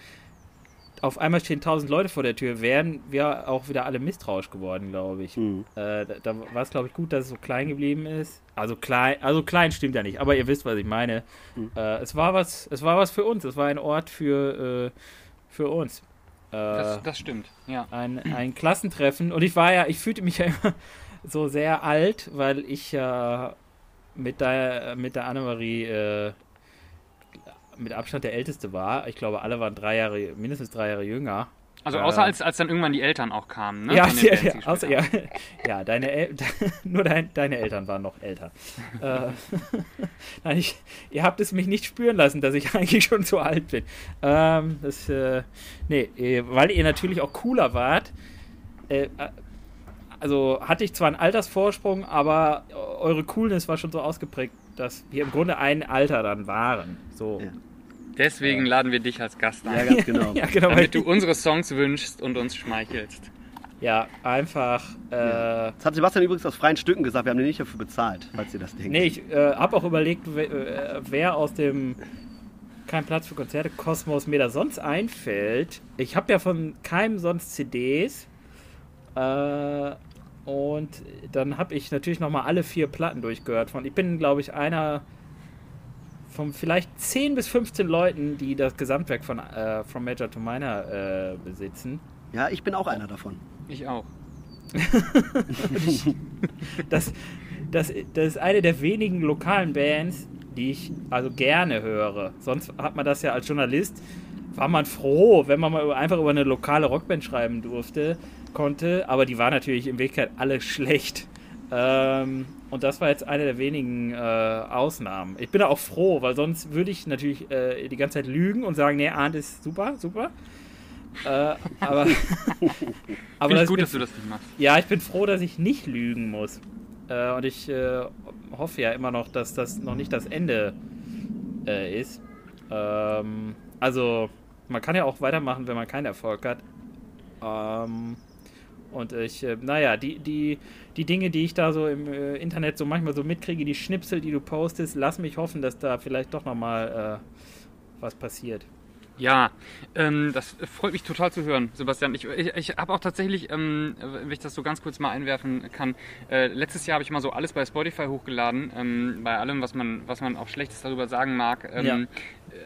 auf einmal stehen tausend Leute vor der Tür, wären wir auch wieder alle misstrauisch geworden, glaube ich. Hm. Äh, da da war es, glaube ich, gut, dass es so klein geblieben ist. Also klein, also klein stimmt ja nicht, aber ihr wisst, was ich meine. Mhm. Äh, es war was, es war was für uns. Es war ein Ort für, äh, für uns. Äh, Das, das stimmt, ja. ein, ein Klassentreffen. Und ich war ja, ich fühlte mich ja immer so sehr alt, weil ich ja mit der, mit der Annemarie äh, mit Abstand der Älteste war. Ich glaube, alle waren drei Jahre, mindestens drei Jahre jünger. Also Äh, außer als, als dann irgendwann die Eltern auch kamen, ne? Ja, ja, ja, außer, ja, ja, deine El nur dein, deine Eltern waren noch älter. äh, Nein, ich, ihr habt es mich nicht spüren lassen, dass ich eigentlich schon zu alt bin. Ähm, das, äh, nee, eh, weil ihr natürlich auch cooler wart. Äh, äh, also hatte ich zwar einen Altersvorsprung, aber eure Coolness war schon so ausgeprägt, dass wir im Grunde ein Alter dann waren. So. Ja. Deswegen laden wir dich als Gast ein. Ja, ganz genau. ja, genau. Damit du unsere Songs wünschst und uns schmeichelst. ja, einfach. Äh, Das hat Sebastian übrigens aus freien Stücken gesagt, wir haben den nicht dafür bezahlt, falls ihr das denkt. Nee, ich äh, habe auch überlegt, wer, äh, wer aus dem Kein Platz für Konzerte Kosmos mir da sonst einfällt. Ich habe ja von keinem sonst CDs. Äh, und dann habe ich natürlich nochmal alle vier Platten durchgehört. Von, ich bin, glaube ich, einer von vielleicht 10 bis 15 Leuten, die das Gesamtwerk von äh, From Major to Minor äh, besitzen. Ja, ich bin auch einer davon. Ich auch. Das, das, das ist eine der wenigen lokalen Bands, die ich also gerne höre. Sonst hat man das ja als Journalist, war man froh, wenn man mal einfach über eine lokale Rockband schreiben durfte, konnte. Aber die war natürlich in Wirklichkeit alle schlecht. Ähm, und das war jetzt eine der wenigen äh, Ausnahmen. Ich bin da auch froh, weil sonst würde ich natürlich äh, die ganze Zeit lügen und sagen, nee, Arndt ist super, super. Äh, aber aber das gut, mit- dass du das nicht machst. ja, ich bin froh, dass ich nicht lügen muss. Äh, und ich äh, hoffe ja immer noch, dass das noch nicht das Ende äh, ist. Ähm, also, man kann ja auch weitermachen, wenn man keinen Erfolg hat. Ähm, und ich, äh, naja, die, die, die Dinge, die ich da so im äh, Internet so manchmal so mitkriege, die Schnipsel, die du postest, lass mich hoffen, dass da vielleicht doch nochmal äh, was passiert. Ja, ähm, das freut mich total zu hören, Sebastian. Ich, ich, ich habe auch tatsächlich, ähm, wenn ich das so ganz kurz mal einwerfen kann, äh, letztes Jahr habe ich mal so alles bei Spotify hochgeladen, ähm, bei allem, was man, was man auch Schlechtes darüber sagen mag. Ähm, Ja.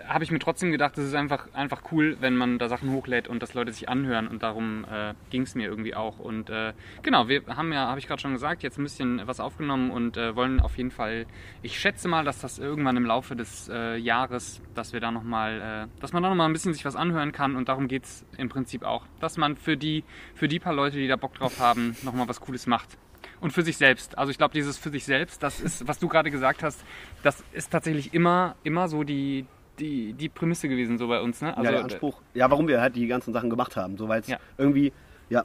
Habe ich mir trotzdem gedacht, es ist einfach, einfach cool, wenn man da Sachen hochlädt und das Leute sich anhören und darum äh, ging es mir irgendwie auch. Und äh, genau, wir haben ja, habe ich gerade schon gesagt, jetzt ein bisschen was aufgenommen und äh, wollen auf jeden Fall, ich schätze mal, dass das irgendwann im Laufe des äh, Jahres, dass wir da nochmal, äh, dass man da nochmal ein bisschen sich was anhören kann und darum geht es im Prinzip auch, dass man für die, für die paar Leute, die da Bock drauf haben, nochmal was Cooles macht. Und für sich selbst. Also ich glaube, dieses für sich selbst, das ist, was du gerade gesagt hast, das ist tatsächlich immer, immer so die, die, die Prämisse gewesen so bei uns. Ne? ja, der Anspruch. Ja, warum wir halt die ganzen Sachen gemacht haben. So, weil es Ja. irgendwie, ja,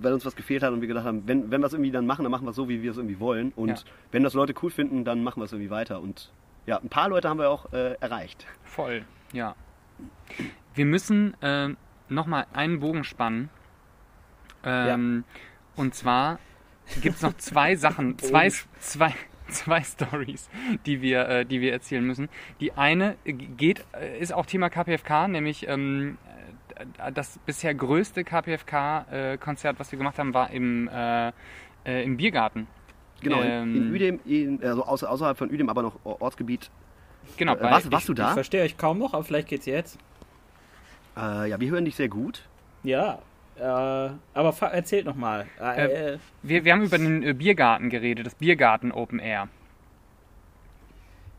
weil uns was gefehlt hat und wir gedacht haben, wenn, wenn wir es irgendwie dann machen, dann machen wir es so, wie wir es irgendwie wollen. Und Ja. wenn das Leute cool finden, dann machen wir es irgendwie weiter. Und ja, ein paar Leute haben wir auch äh, erreicht. Voll, ja. Wir müssen äh, nochmal einen Bogen spannen. Ähm, Und zwar gibt es noch zwei Sachen, zwei, zwei, zwei Stories, die wir, äh, die wir erzählen müssen. Die eine geht, äh, ist auch Thema KPFK, nämlich ähm, äh, das bisher größte KPFK-Konzert, was wir gemacht haben, war im, äh, äh, im Biergarten. Genau, in, Ähm, in Uedem, in, also außer, außerhalb von Uedem, aber noch Ortsgebiet. Genau, Äh, warst, warst du Ich da? verstehe euch kaum noch, aber vielleicht geht's jetzt. Äh, ja, wir hören dich sehr gut. Ja, äh, aber erzählt nochmal. Äh, äh, wir, wir haben über den äh, Biergarten geredet, das Biergarten Open Air.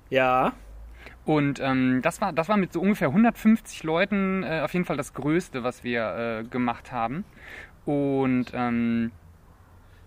ja, Und ähm, das, war, das war mit so ungefähr 150 Leuten äh, auf jeden Fall das Größte, was wir äh, gemacht haben. Und ähm,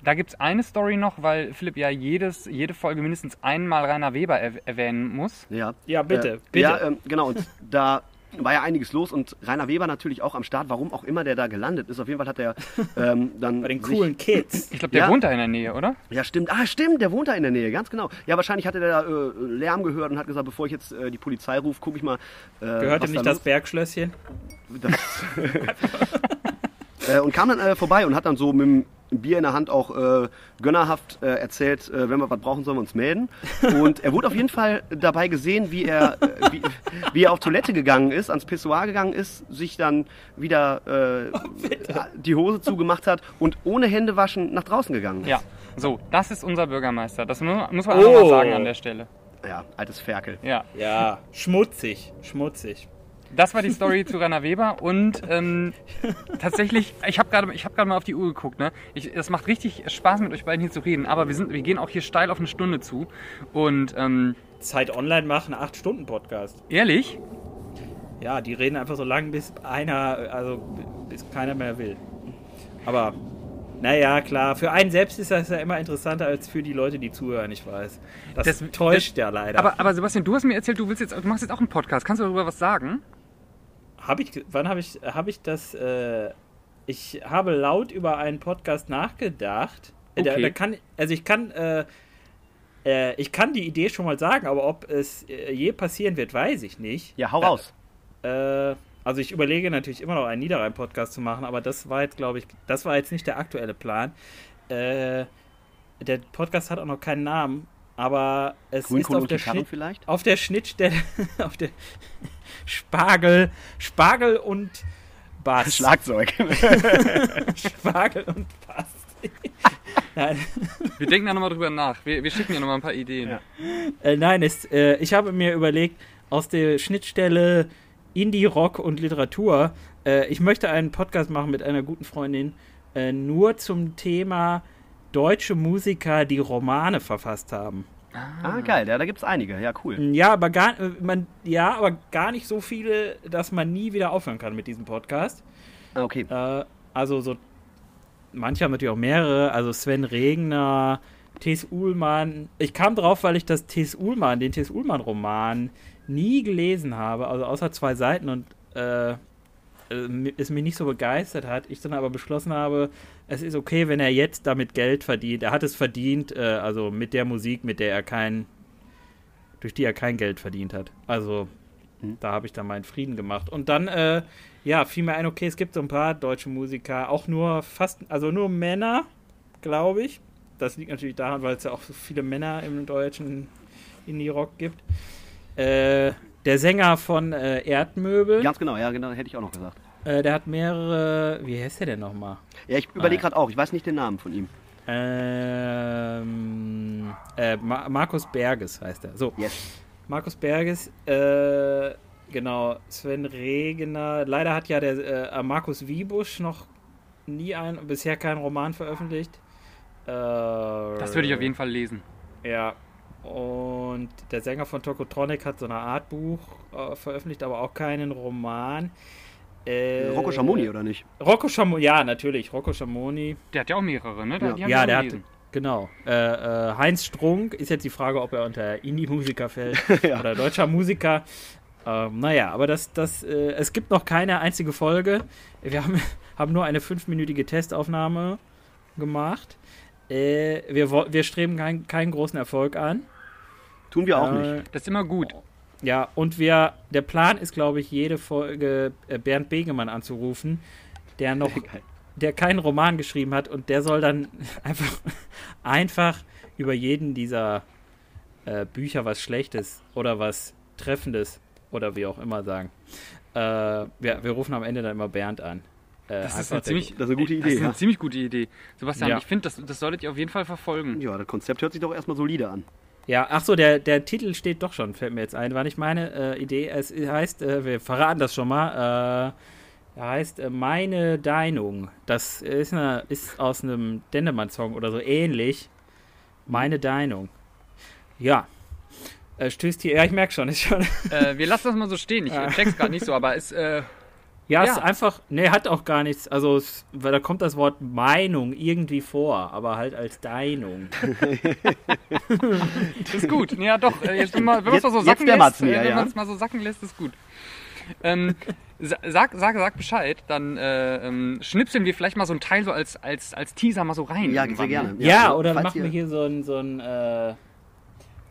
da gibt es eine Story noch, weil Philipp ja jedes, jede Folge mindestens einmal Rainer Weber erw- erwähnen muss. Ja, Ja, bitte, Äh, bitte. Ja, ähm, genau. Und da war ja einiges los und Rainer Weber natürlich auch am Start. Warum auch immer der da gelandet ist. Auf jeden Fall hat er ähm, dann. bei den sich- coolen Kids. Ich glaube, der Ja. wohnt da in der Nähe, oder? Ja, stimmt. Ah, stimmt, der wohnt da in der Nähe, ganz genau. Ja, wahrscheinlich hatte der da äh, Lärm gehört und hat gesagt, bevor ich jetzt äh, die Polizei rufe, gucke ich mal. Äh, Gehört ihm da nicht das los- Bergschlösschen? das äh, und kam dann äh, vorbei und hat dann so mit dem Bier in der Hand auch äh, gönnerhaft äh, erzählt, äh, wenn wir was brauchen, sollen wir uns melden. Und er wurde auf jeden Fall dabei gesehen, wie er, äh, wie, wie er auf Toilette gegangen ist, ans Pissoir gegangen ist, sich dann wieder äh, die Hose zugemacht hat und ohne Hände waschen nach draußen gegangen ist. Ja. So, das ist unser Bürgermeister. Das muss, muss man auch Oh. noch mal sagen an der Stelle. Ja, altes Ferkel. Ja. Ja, schmutzig, schmutzig. Das war die Story zu Rainer Weber und ähm, tatsächlich, ich habe gerade hab grad mal auf die Uhr geguckt. Ne? Ich, es macht richtig Spaß mit euch beiden hier zu reden, aber wir, sind, wir gehen auch hier steil auf eine Stunde zu. Und ähm, Zeit online machen, 8-Stunden-Podcast. ehrlich, Ja, die reden einfach so lang, bis einer, also bis keiner mehr will. Aber, naja, klar, für einen selbst ist das ja immer interessanter als für die Leute, die zuhören, ich weiß. Das, Das- täuscht ja leider. aber, aber Sebastian, du hast mir erzählt, du willst jetzt, du machst jetzt auch einen Podcast. Kannst du darüber was sagen? Habe ich, wann habe ich, habe ich das, äh, ich habe laut über einen Podcast nachgedacht. Äh, Da, Okay. da kann, also ich kann, äh, äh, ich kann die Idee schon mal sagen, aber ob es äh, je passieren wird, weiß ich nicht. Ja, hau raus. Äh, also ich überlege natürlich immer noch einen Niederrhein-Podcast zu machen, aber das war jetzt, glaube ich, das war jetzt nicht der aktuelle Plan. Der Podcast hat auch noch keinen Namen, aber es ist Grünkohl auf und der, Schnitt, vielleicht? auf der Schnittstelle, auf der Spargel, Spargel und Bass. Schlagzeug. Spargel und Bass. Nein, Wir denken da nochmal drüber nach. Wir, wir schicken dir nochmal ein paar Ideen. Ja. äh, nein es, äh, ich habe mir überlegt, aus der Schnittstelle Indie, Rock und Literatur, äh, ich möchte einen Podcast machen mit einer guten Freundin, äh, nur zum Thema deutsche Musiker, die Romane verfasst haben. Ah, geil. Ja, da gibt es einige. Ja, cool. Ja, aber gar, äh, man, ja, aber gar nicht so viele, dass man nie wieder aufhören kann mit diesem Podcast. Ah, okay. Äh, also so, manche haben natürlich auch mehrere, also Sven Regner, T.S. Uhlmann. Ich kam drauf, weil ich das T.S. Uhlmann, den T.S. Uhlmann-Roman nie gelesen habe, also außer zwei Seiten und äh, äh, es mich nicht so begeistert hat. Ich dann aber beschlossen habe, es ist okay, wenn er jetzt damit Geld verdient. Er hat es verdient, äh, also mit der Musik, mit der er kein, durch die er kein Geld verdient hat. Also Hm. da habe ich dann meinen Frieden gemacht. Und dann, äh, ja, fiel mir ein, okay, es gibt so ein paar deutsche Musiker, auch nur fast, also nur Männer, glaube ich. Das liegt natürlich daran, weil es ja auch so viele Männer im deutschen Indie-Rock gibt. Äh, der Sänger von äh, Erdmöbel, Ganz genau, ja, genau, hätte ich auch noch gesagt. äh, der hat mehrere, wie heißt der denn nochmal? Ja, ich überlege gerade auch, ich weiß nicht den Namen von ihm. Ähm, äh, Ma Markus Berges heißt er. So, Yes. Markus Berges, äh, genau, Sven Regener. Leider hat ja der äh, Markus Wiebusch noch nie ein, bisher keinen Roman veröffentlicht. Äh, Das würde ich auf jeden Fall lesen. Ja. Und der Sänger von Tokotronic hat so eine Art Buch äh, veröffentlicht, aber auch keinen Roman. Äh, Rocco Schamoni, oder nicht? Rocco Schamoni, ja, natürlich. Rocco Schamoni. Der hat ja auch mehrere, ne? Ja. Die haben Ja, wir der hat, genau. Äh, äh, Heinz Strunk ist jetzt die Frage, ob er unter Indie-Musiker fällt Ja. oder deutscher Musiker. Ähm, naja, aber das, das, äh, es gibt noch keine einzige Folge. Wir haben, haben nur eine fünfminütige Testaufnahme gemacht. Äh, wir, wir streben kein, keinen großen Erfolg an. Tun wir auch Äh, nicht. Das ist immer gut. Ja, und wir, der Plan ist, glaube ich, jede Folge äh, Bernd Begemann anzurufen, der noch, der keinen Roman geschrieben hat und der soll dann einfach, einfach über jeden dieser äh, Bücher was Schlechtes oder was Treffendes oder wie auch immer sagen. Äh, wir, wir rufen am Ende dann immer Bernd an. Äh, Das ist ziemlich, Das ist eine gute das Idee, ist eine ja. ziemlich gute Idee. Sebastian, Ja. ich finde, das, das solltet ihr auf jeden Fall verfolgen. Ja, das Konzept hört sich doch erstmal solide an. Ja, ach so, der, der Titel steht doch schon, fällt mir jetzt ein. War nicht meine äh, Idee. Es heißt, äh, wir verraten das schon mal. Äh, er heißt äh, Meine Deinung. Das ist, eine, ist aus einem Dendemann-Song oder so ähnlich. Meine Deinung. Ja. Äh, stößt hier, ja, ich merke schon, ist schon. Äh, wir lassen das mal so stehen. Ich check's gerade nicht so, aber ist, äh, Ja, Ja. ist einfach, ne, hat auch gar nichts. Also, es, weil da kommt das Wort Meinung irgendwie vor, aber halt als Deinung. ist gut. Ja, doch. Äh, jetzt, wenn man es mal so sacken lässt, ja, äh, wenn ja. man es mal so sacken lässt, ist gut. Ähm, sa- sag, sag, sag Bescheid, dann äh, ähm, schnipseln wir vielleicht mal so ein Teil so als, als, als Teaser mal so rein. Ja, sehr ne? gerne. Ja, also, oder machen wir hier so ein, so ein äh,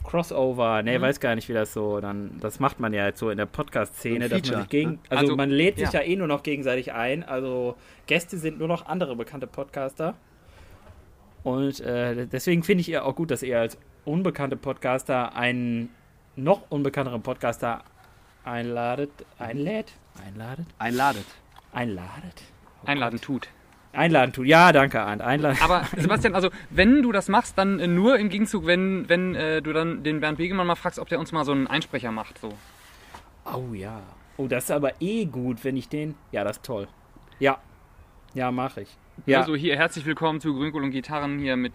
Crossover. Mhm. Ne, weiß gar nicht, wie das so. Dann, das macht man ja jetzt so in der Podcast-Szene, dass man sich gegen. ne? Also, Also, man lädt sich ja. ja. eh nur noch gegenseitig ein. Also Gäste sind nur noch andere bekannte Podcaster. Und äh, deswegen finde ich ihr auch gut, dass ihr als unbekannte Podcaster einen noch unbekannteren Podcaster einladet. Einlädt? Einladet? Einladet. Einladet? Einladen tut. Einladen tut. Ja, danke, Arndt. Einladen. Aber Sebastian, also wenn du das machst, dann äh, nur im Gegenzug, wenn, wenn äh, du dann den Bernd Begemann mal fragst, ob der uns mal so einen Einsprecher macht. So. Oh ja. Oh, das ist aber eh gut, wenn ich den. Ja, das ist toll. Ja. Ja, mache ich. Ja. Also hier herzlich willkommen zu Grünkohl und Gitarren hier mit,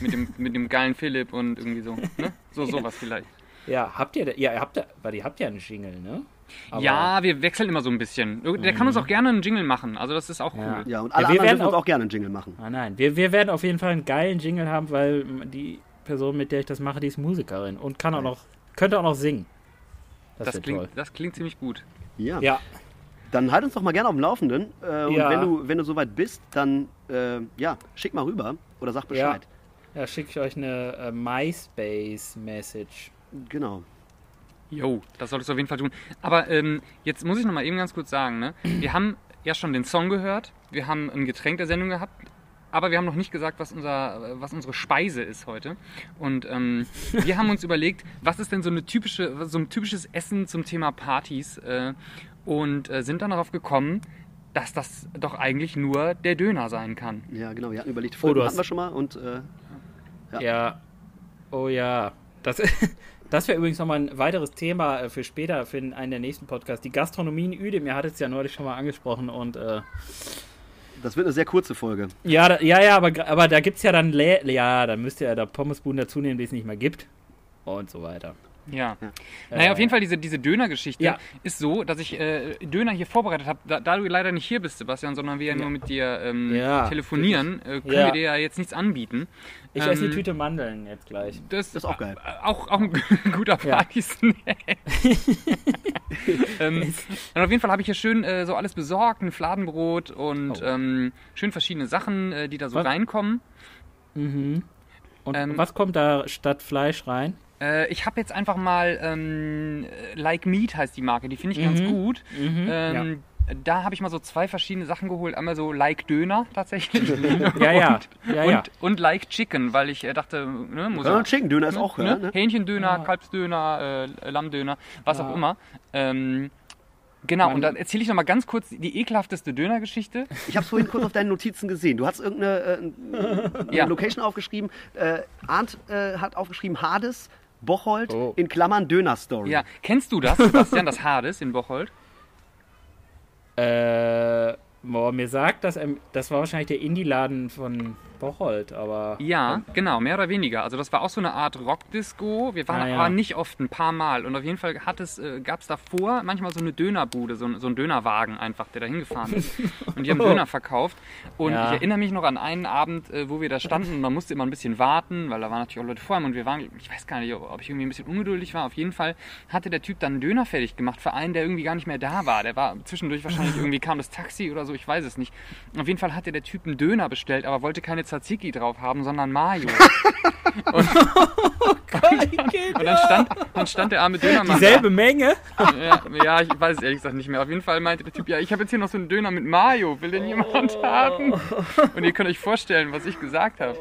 mit, dem, mit dem geilen Philipp und irgendwie so. Ne? So sowas vielleicht. ja, habt ihr. da- Ja, ihr habt ja. Warte, ihr habt ja einen Jingle, ne? Aber- ja, wir wechseln immer so ein bisschen. Der kann uns auch gerne einen Jingle machen. Also das ist auch Ja. cool. Ja, und Ja, alle wir anderen werden uns auch- auch gerne einen Jingle machen. Ah, nein. Wir, wir werden auf jeden Fall einen geilen Jingle haben, weil die Person, mit der ich das mache, die ist Musikerin und kann auch noch. Könnte auch noch singen. Das, Das klingt, toll. das klingt ziemlich gut. Ja. Ja. Dann halt uns doch mal gerne auf dem Laufenden. Äh, und Ja. wenn du, wenn du soweit bist, dann äh, ja, schick mal rüber oder sag Bescheid. Ja, schicke ich euch eine äh, MySpace-Message. Genau. Jo, das solltest du auf jeden Fall tun. Aber ähm, jetzt muss ich noch mal eben ganz kurz sagen, ne? wir haben ja schon den Song gehört, wir haben ein Getränk der Sendung gehabt, aber wir haben noch nicht gesagt, was, unser, was unsere Speise ist heute. Und ähm, wir haben uns überlegt, was ist denn so, eine typische, so ein typisches Essen zum Thema Partys äh, und äh, sind dann darauf gekommen, dass das doch eigentlich nur der Döner sein kann. Ja, genau. Wir hatten überlegt, Oh, du hatten wir schon mal und äh, Ja. Ja. Oh ja. Das, das wäre übrigens nochmal ein weiteres Thema äh, für später, für einen der nächsten Podcasts. Die Gastronomie in Uedem, ihr hattet es ja neulich schon mal angesprochen und äh, das wird eine sehr kurze Folge. ja, da, ja, ja, aber, aber da gibt es ja dann, Lä ja, dann müsst ihr ja da Pommesbuden dazu nehmen, die es nicht mehr gibt und so weiter. Ja. Ja. Naja, Äh, auf jeden Fall, diese, diese Döner-Geschichte Ja. ist so, dass ich äh, Döner hier vorbereitet habe. Da, da du leider nicht hier bist, Sebastian, sondern wir ja, nur mit dir ähm, Ja. telefonieren, äh, können Ja. wir dir ja jetzt nichts anbieten. Ich Ähm, esse eine Tüte Mandeln jetzt gleich. Das, Das ist auch geil. äh, Auch, auch ein guter. Partysnack. ähm, und auf jeden Fall habe ich hier schön äh, so alles besorgt, ein Fladenbrot und Oh. ähm, schön verschiedene Sachen, äh, die da so Was? reinkommen. Mhm. Und Ähm, was kommt da statt Fleisch rein? Äh, ich habe jetzt einfach mal ähm, Like Meat heißt die Marke, die finde ich ganz Mhm. gut. Mhm. Ähm, da habe ich mal so zwei verschiedene Sachen geholt. Einmal so Like Döner tatsächlich. Ja, ja. Und, ja, ja. und, und Like Chicken, weil ich äh, dachte, ne, muss Ja, ja, Chicken Döner ist auch, ja, ne? Hähnchendöner, Kalbsdöner, äh, Lammdöner, was auch immer. Ähm, genau, Man- und dann erzähle ich noch mal ganz kurz die ekelhafteste Dönergeschichte. Ich habe es vorhin kurz auf deinen Notizen gesehen. Du hast irgendeine äh, eine Ja. Location aufgeschrieben. Äh, Arndt äh, hat aufgeschrieben Hades, Bocholt, Oh. in Klammern Döner-Story. Ja, kennst du das, Sebastian, das Hades in Bocholt? Äh, boah, mir sagt, dass ähm, das war wahrscheinlich der Indie-Laden von Bocholt, aber. Ja, genau, mehr oder weniger. Also das war auch so eine Art Rockdisco. Wir waren Ah, ja. aber nicht oft, ein paar Mal. Und auf jeden Fall hat es, äh, gab es davor manchmal so eine Dönerbude, so, ein- so ein Dönerwagen einfach, der da hingefahren ist. Und die haben Döner verkauft. Und Ja. ich erinnere mich noch an einen Abend, äh, wo wir da standen und man musste immer ein bisschen warten, weil da waren natürlich auch Leute vor einem und wir waren, ich weiß gar nicht, ob ich irgendwie ein bisschen ungeduldig war. Auf jeden Fall hatte der Typ dann einen Döner fertig gemacht für einen, der irgendwie gar nicht mehr da war. Der war zwischendurch wahrscheinlich irgendwie kam das Taxi oder so, ich weiß es nicht. Auf jeden Fall hatte der Typ einen Döner bestellt, aber wollte keine Tzatziki drauf haben, sondern Mayo. Und, und dann, stand, dann stand der arme Dönermann. Dieselbe Menge? Da. Ja, ja, ich weiß es ehrlich gesagt nicht mehr. Auf jeden Fall meinte der Typ, ja, ich habe jetzt hier noch so einen Döner mit Mayo. Will den jemand haben? Und ihr könnt euch vorstellen, was ich gesagt habe.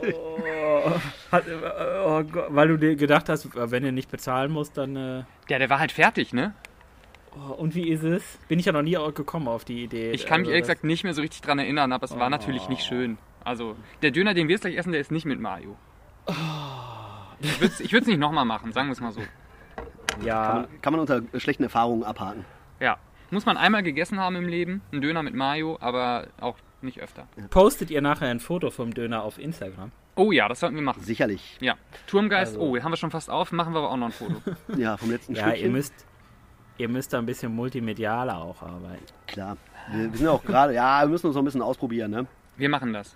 Hat, äh, oh Gott, weil du dir gedacht hast, wenn du nicht bezahlen musst, dann. Äh, Ja, der war halt fertig, ne? oh, und wie ist es? Bin ich ja noch nie gekommen auf die Idee. Ich kann mich Also ehrlich gesagt nicht mehr so richtig dran erinnern, aber es war natürlich nicht schön. Also, der Döner, den wir jetzt gleich essen, der ist nicht mit Mayo. Ich würde es nicht nochmal machen, sagen wir es mal so. Kann, Ja, man, kann man unter schlechten Erfahrungen abhaken. Ja. Muss man einmal gegessen haben im Leben, ein Döner mit Mayo, aber auch nicht öfter. postet ihr nachher ein Foto vom Döner auf Instagram? Oh ja, das sollten wir machen. Sicherlich. Ja. Turmgeist, Also- oh, haben wir schon fast auf, machen wir aber auch noch ein Foto. Ja, vom letzten Ja, Stückchen. ihr müsst, ihr müsst da ein bisschen multimedialer auch arbeiten. Klar. Wir, wir sind ja auch gerade, ja, wir müssen uns noch ein bisschen ausprobieren, ne? Wir machen das.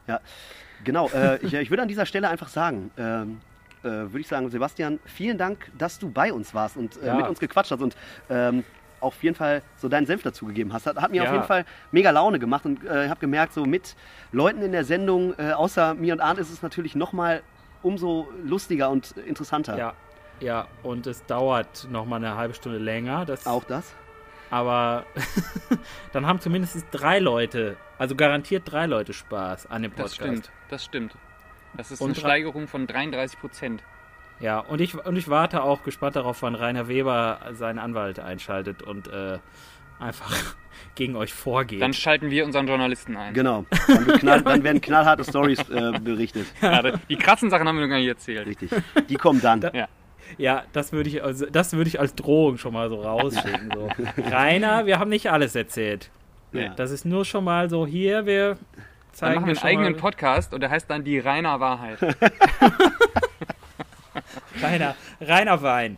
Genau, äh, ich, ich würde an dieser Stelle einfach sagen, ähm, äh, würde ich sagen, Sebastian, vielen Dank, dass du bei uns warst und äh, Ja. mit uns gequatscht hast und ähm, auf jeden Fall so deinen Senf dazugegeben hast. Hat, hat mir Ja. auf jeden Fall mega Laune gemacht und äh, habe gemerkt, so mit Leuten in der Sendung, äh, außer mir und Arndt, ist es natürlich nochmal umso lustiger und interessanter. Ja, ja, und es dauert noch mal eine halbe Stunde länger. Das, Auch das? Aber dann haben zumindest drei Leute, also garantiert drei Leute Spaß an dem Das Podcast. stimmt. Das stimmt. Das ist Und eine Steigerung von 33 Prozent. Ja, und ich, und ich warte auch gespannt darauf, wann Rainer Weber seinen Anwalt einschaltet und äh, einfach gegen euch vorgeht. Dann schalten wir unseren Journalisten ein. Genau. Dann, knall, dann werden knallharte Stories äh, berichtet. Ja, die krassen Sachen haben wir noch gar nicht erzählt. Richtig. Die kommen dann. Ja. Ja, das würde ich, also, das würde ich als Drohung schon mal so rausschicken. So. Rainer, wir haben nicht alles erzählt. Ja. Das ist nur schon mal so hier, wir Dann zeigen machen wir einen eigenen mal, Podcast und der heißt dann die Rainer Wahrheit. Rainer, Rainer Wein.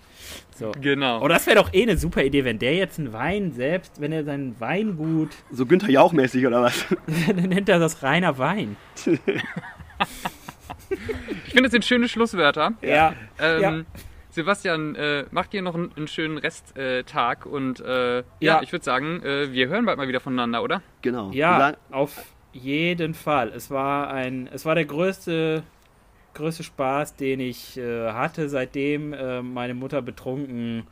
So. Genau. Oh, das wäre doch eh eine super Idee, wenn der jetzt einen Wein selbst, wenn er sein Weingut, So Günther Jauch-mäßig oder was? dann nennt er das Rainer Wein. Ich finde, das sind schöne Schlusswörter. Ja. Ähm, Ja. Sebastian, äh, macht dir noch einen, einen schönen Resttag äh, und äh, ja. Ja. ich würde sagen, äh, wir hören bald mal wieder voneinander, oder? Genau. Ja, auf jeden Fall. Es war ein, es war der größte, größte Spaß, den ich äh, hatte, seitdem äh, meine Mutter betrunken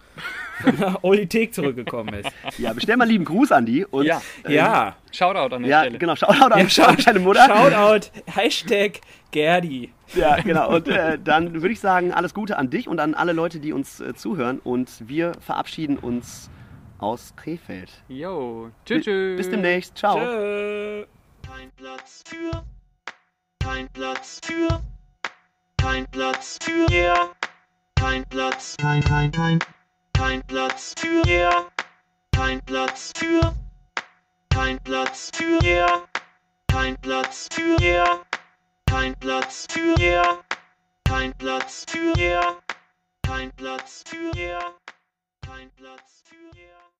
von der Olithek zurückgekommen ist. Ja, bestell mal lieben Gruß an die. Und, Ja. äh, Ja, Shoutout an der Ja, Stelle. genau. Shoutout an, Ja, an deine Mutter. Shoutout, Hashtag Gerdi. Ja, genau. Und äh, dann würde ich sagen, alles Gute an dich und an alle Leute, die uns äh, zuhören. Und wir verabschieden uns aus Krefeld. Jo. Tschüss. tschüss. Bis demnächst. Ciao. Tschö. Kein Platz für, kein Platz für, kein Platz für ihr, kein Platz, kein, kein, kein, kein Platz für ihr, kein Platz für, kein Platz für ihr, kein Platz für ihr, kein Platz für ihr, kein Platz für ihr, kein Platz für ihr, kein Platz für ihr.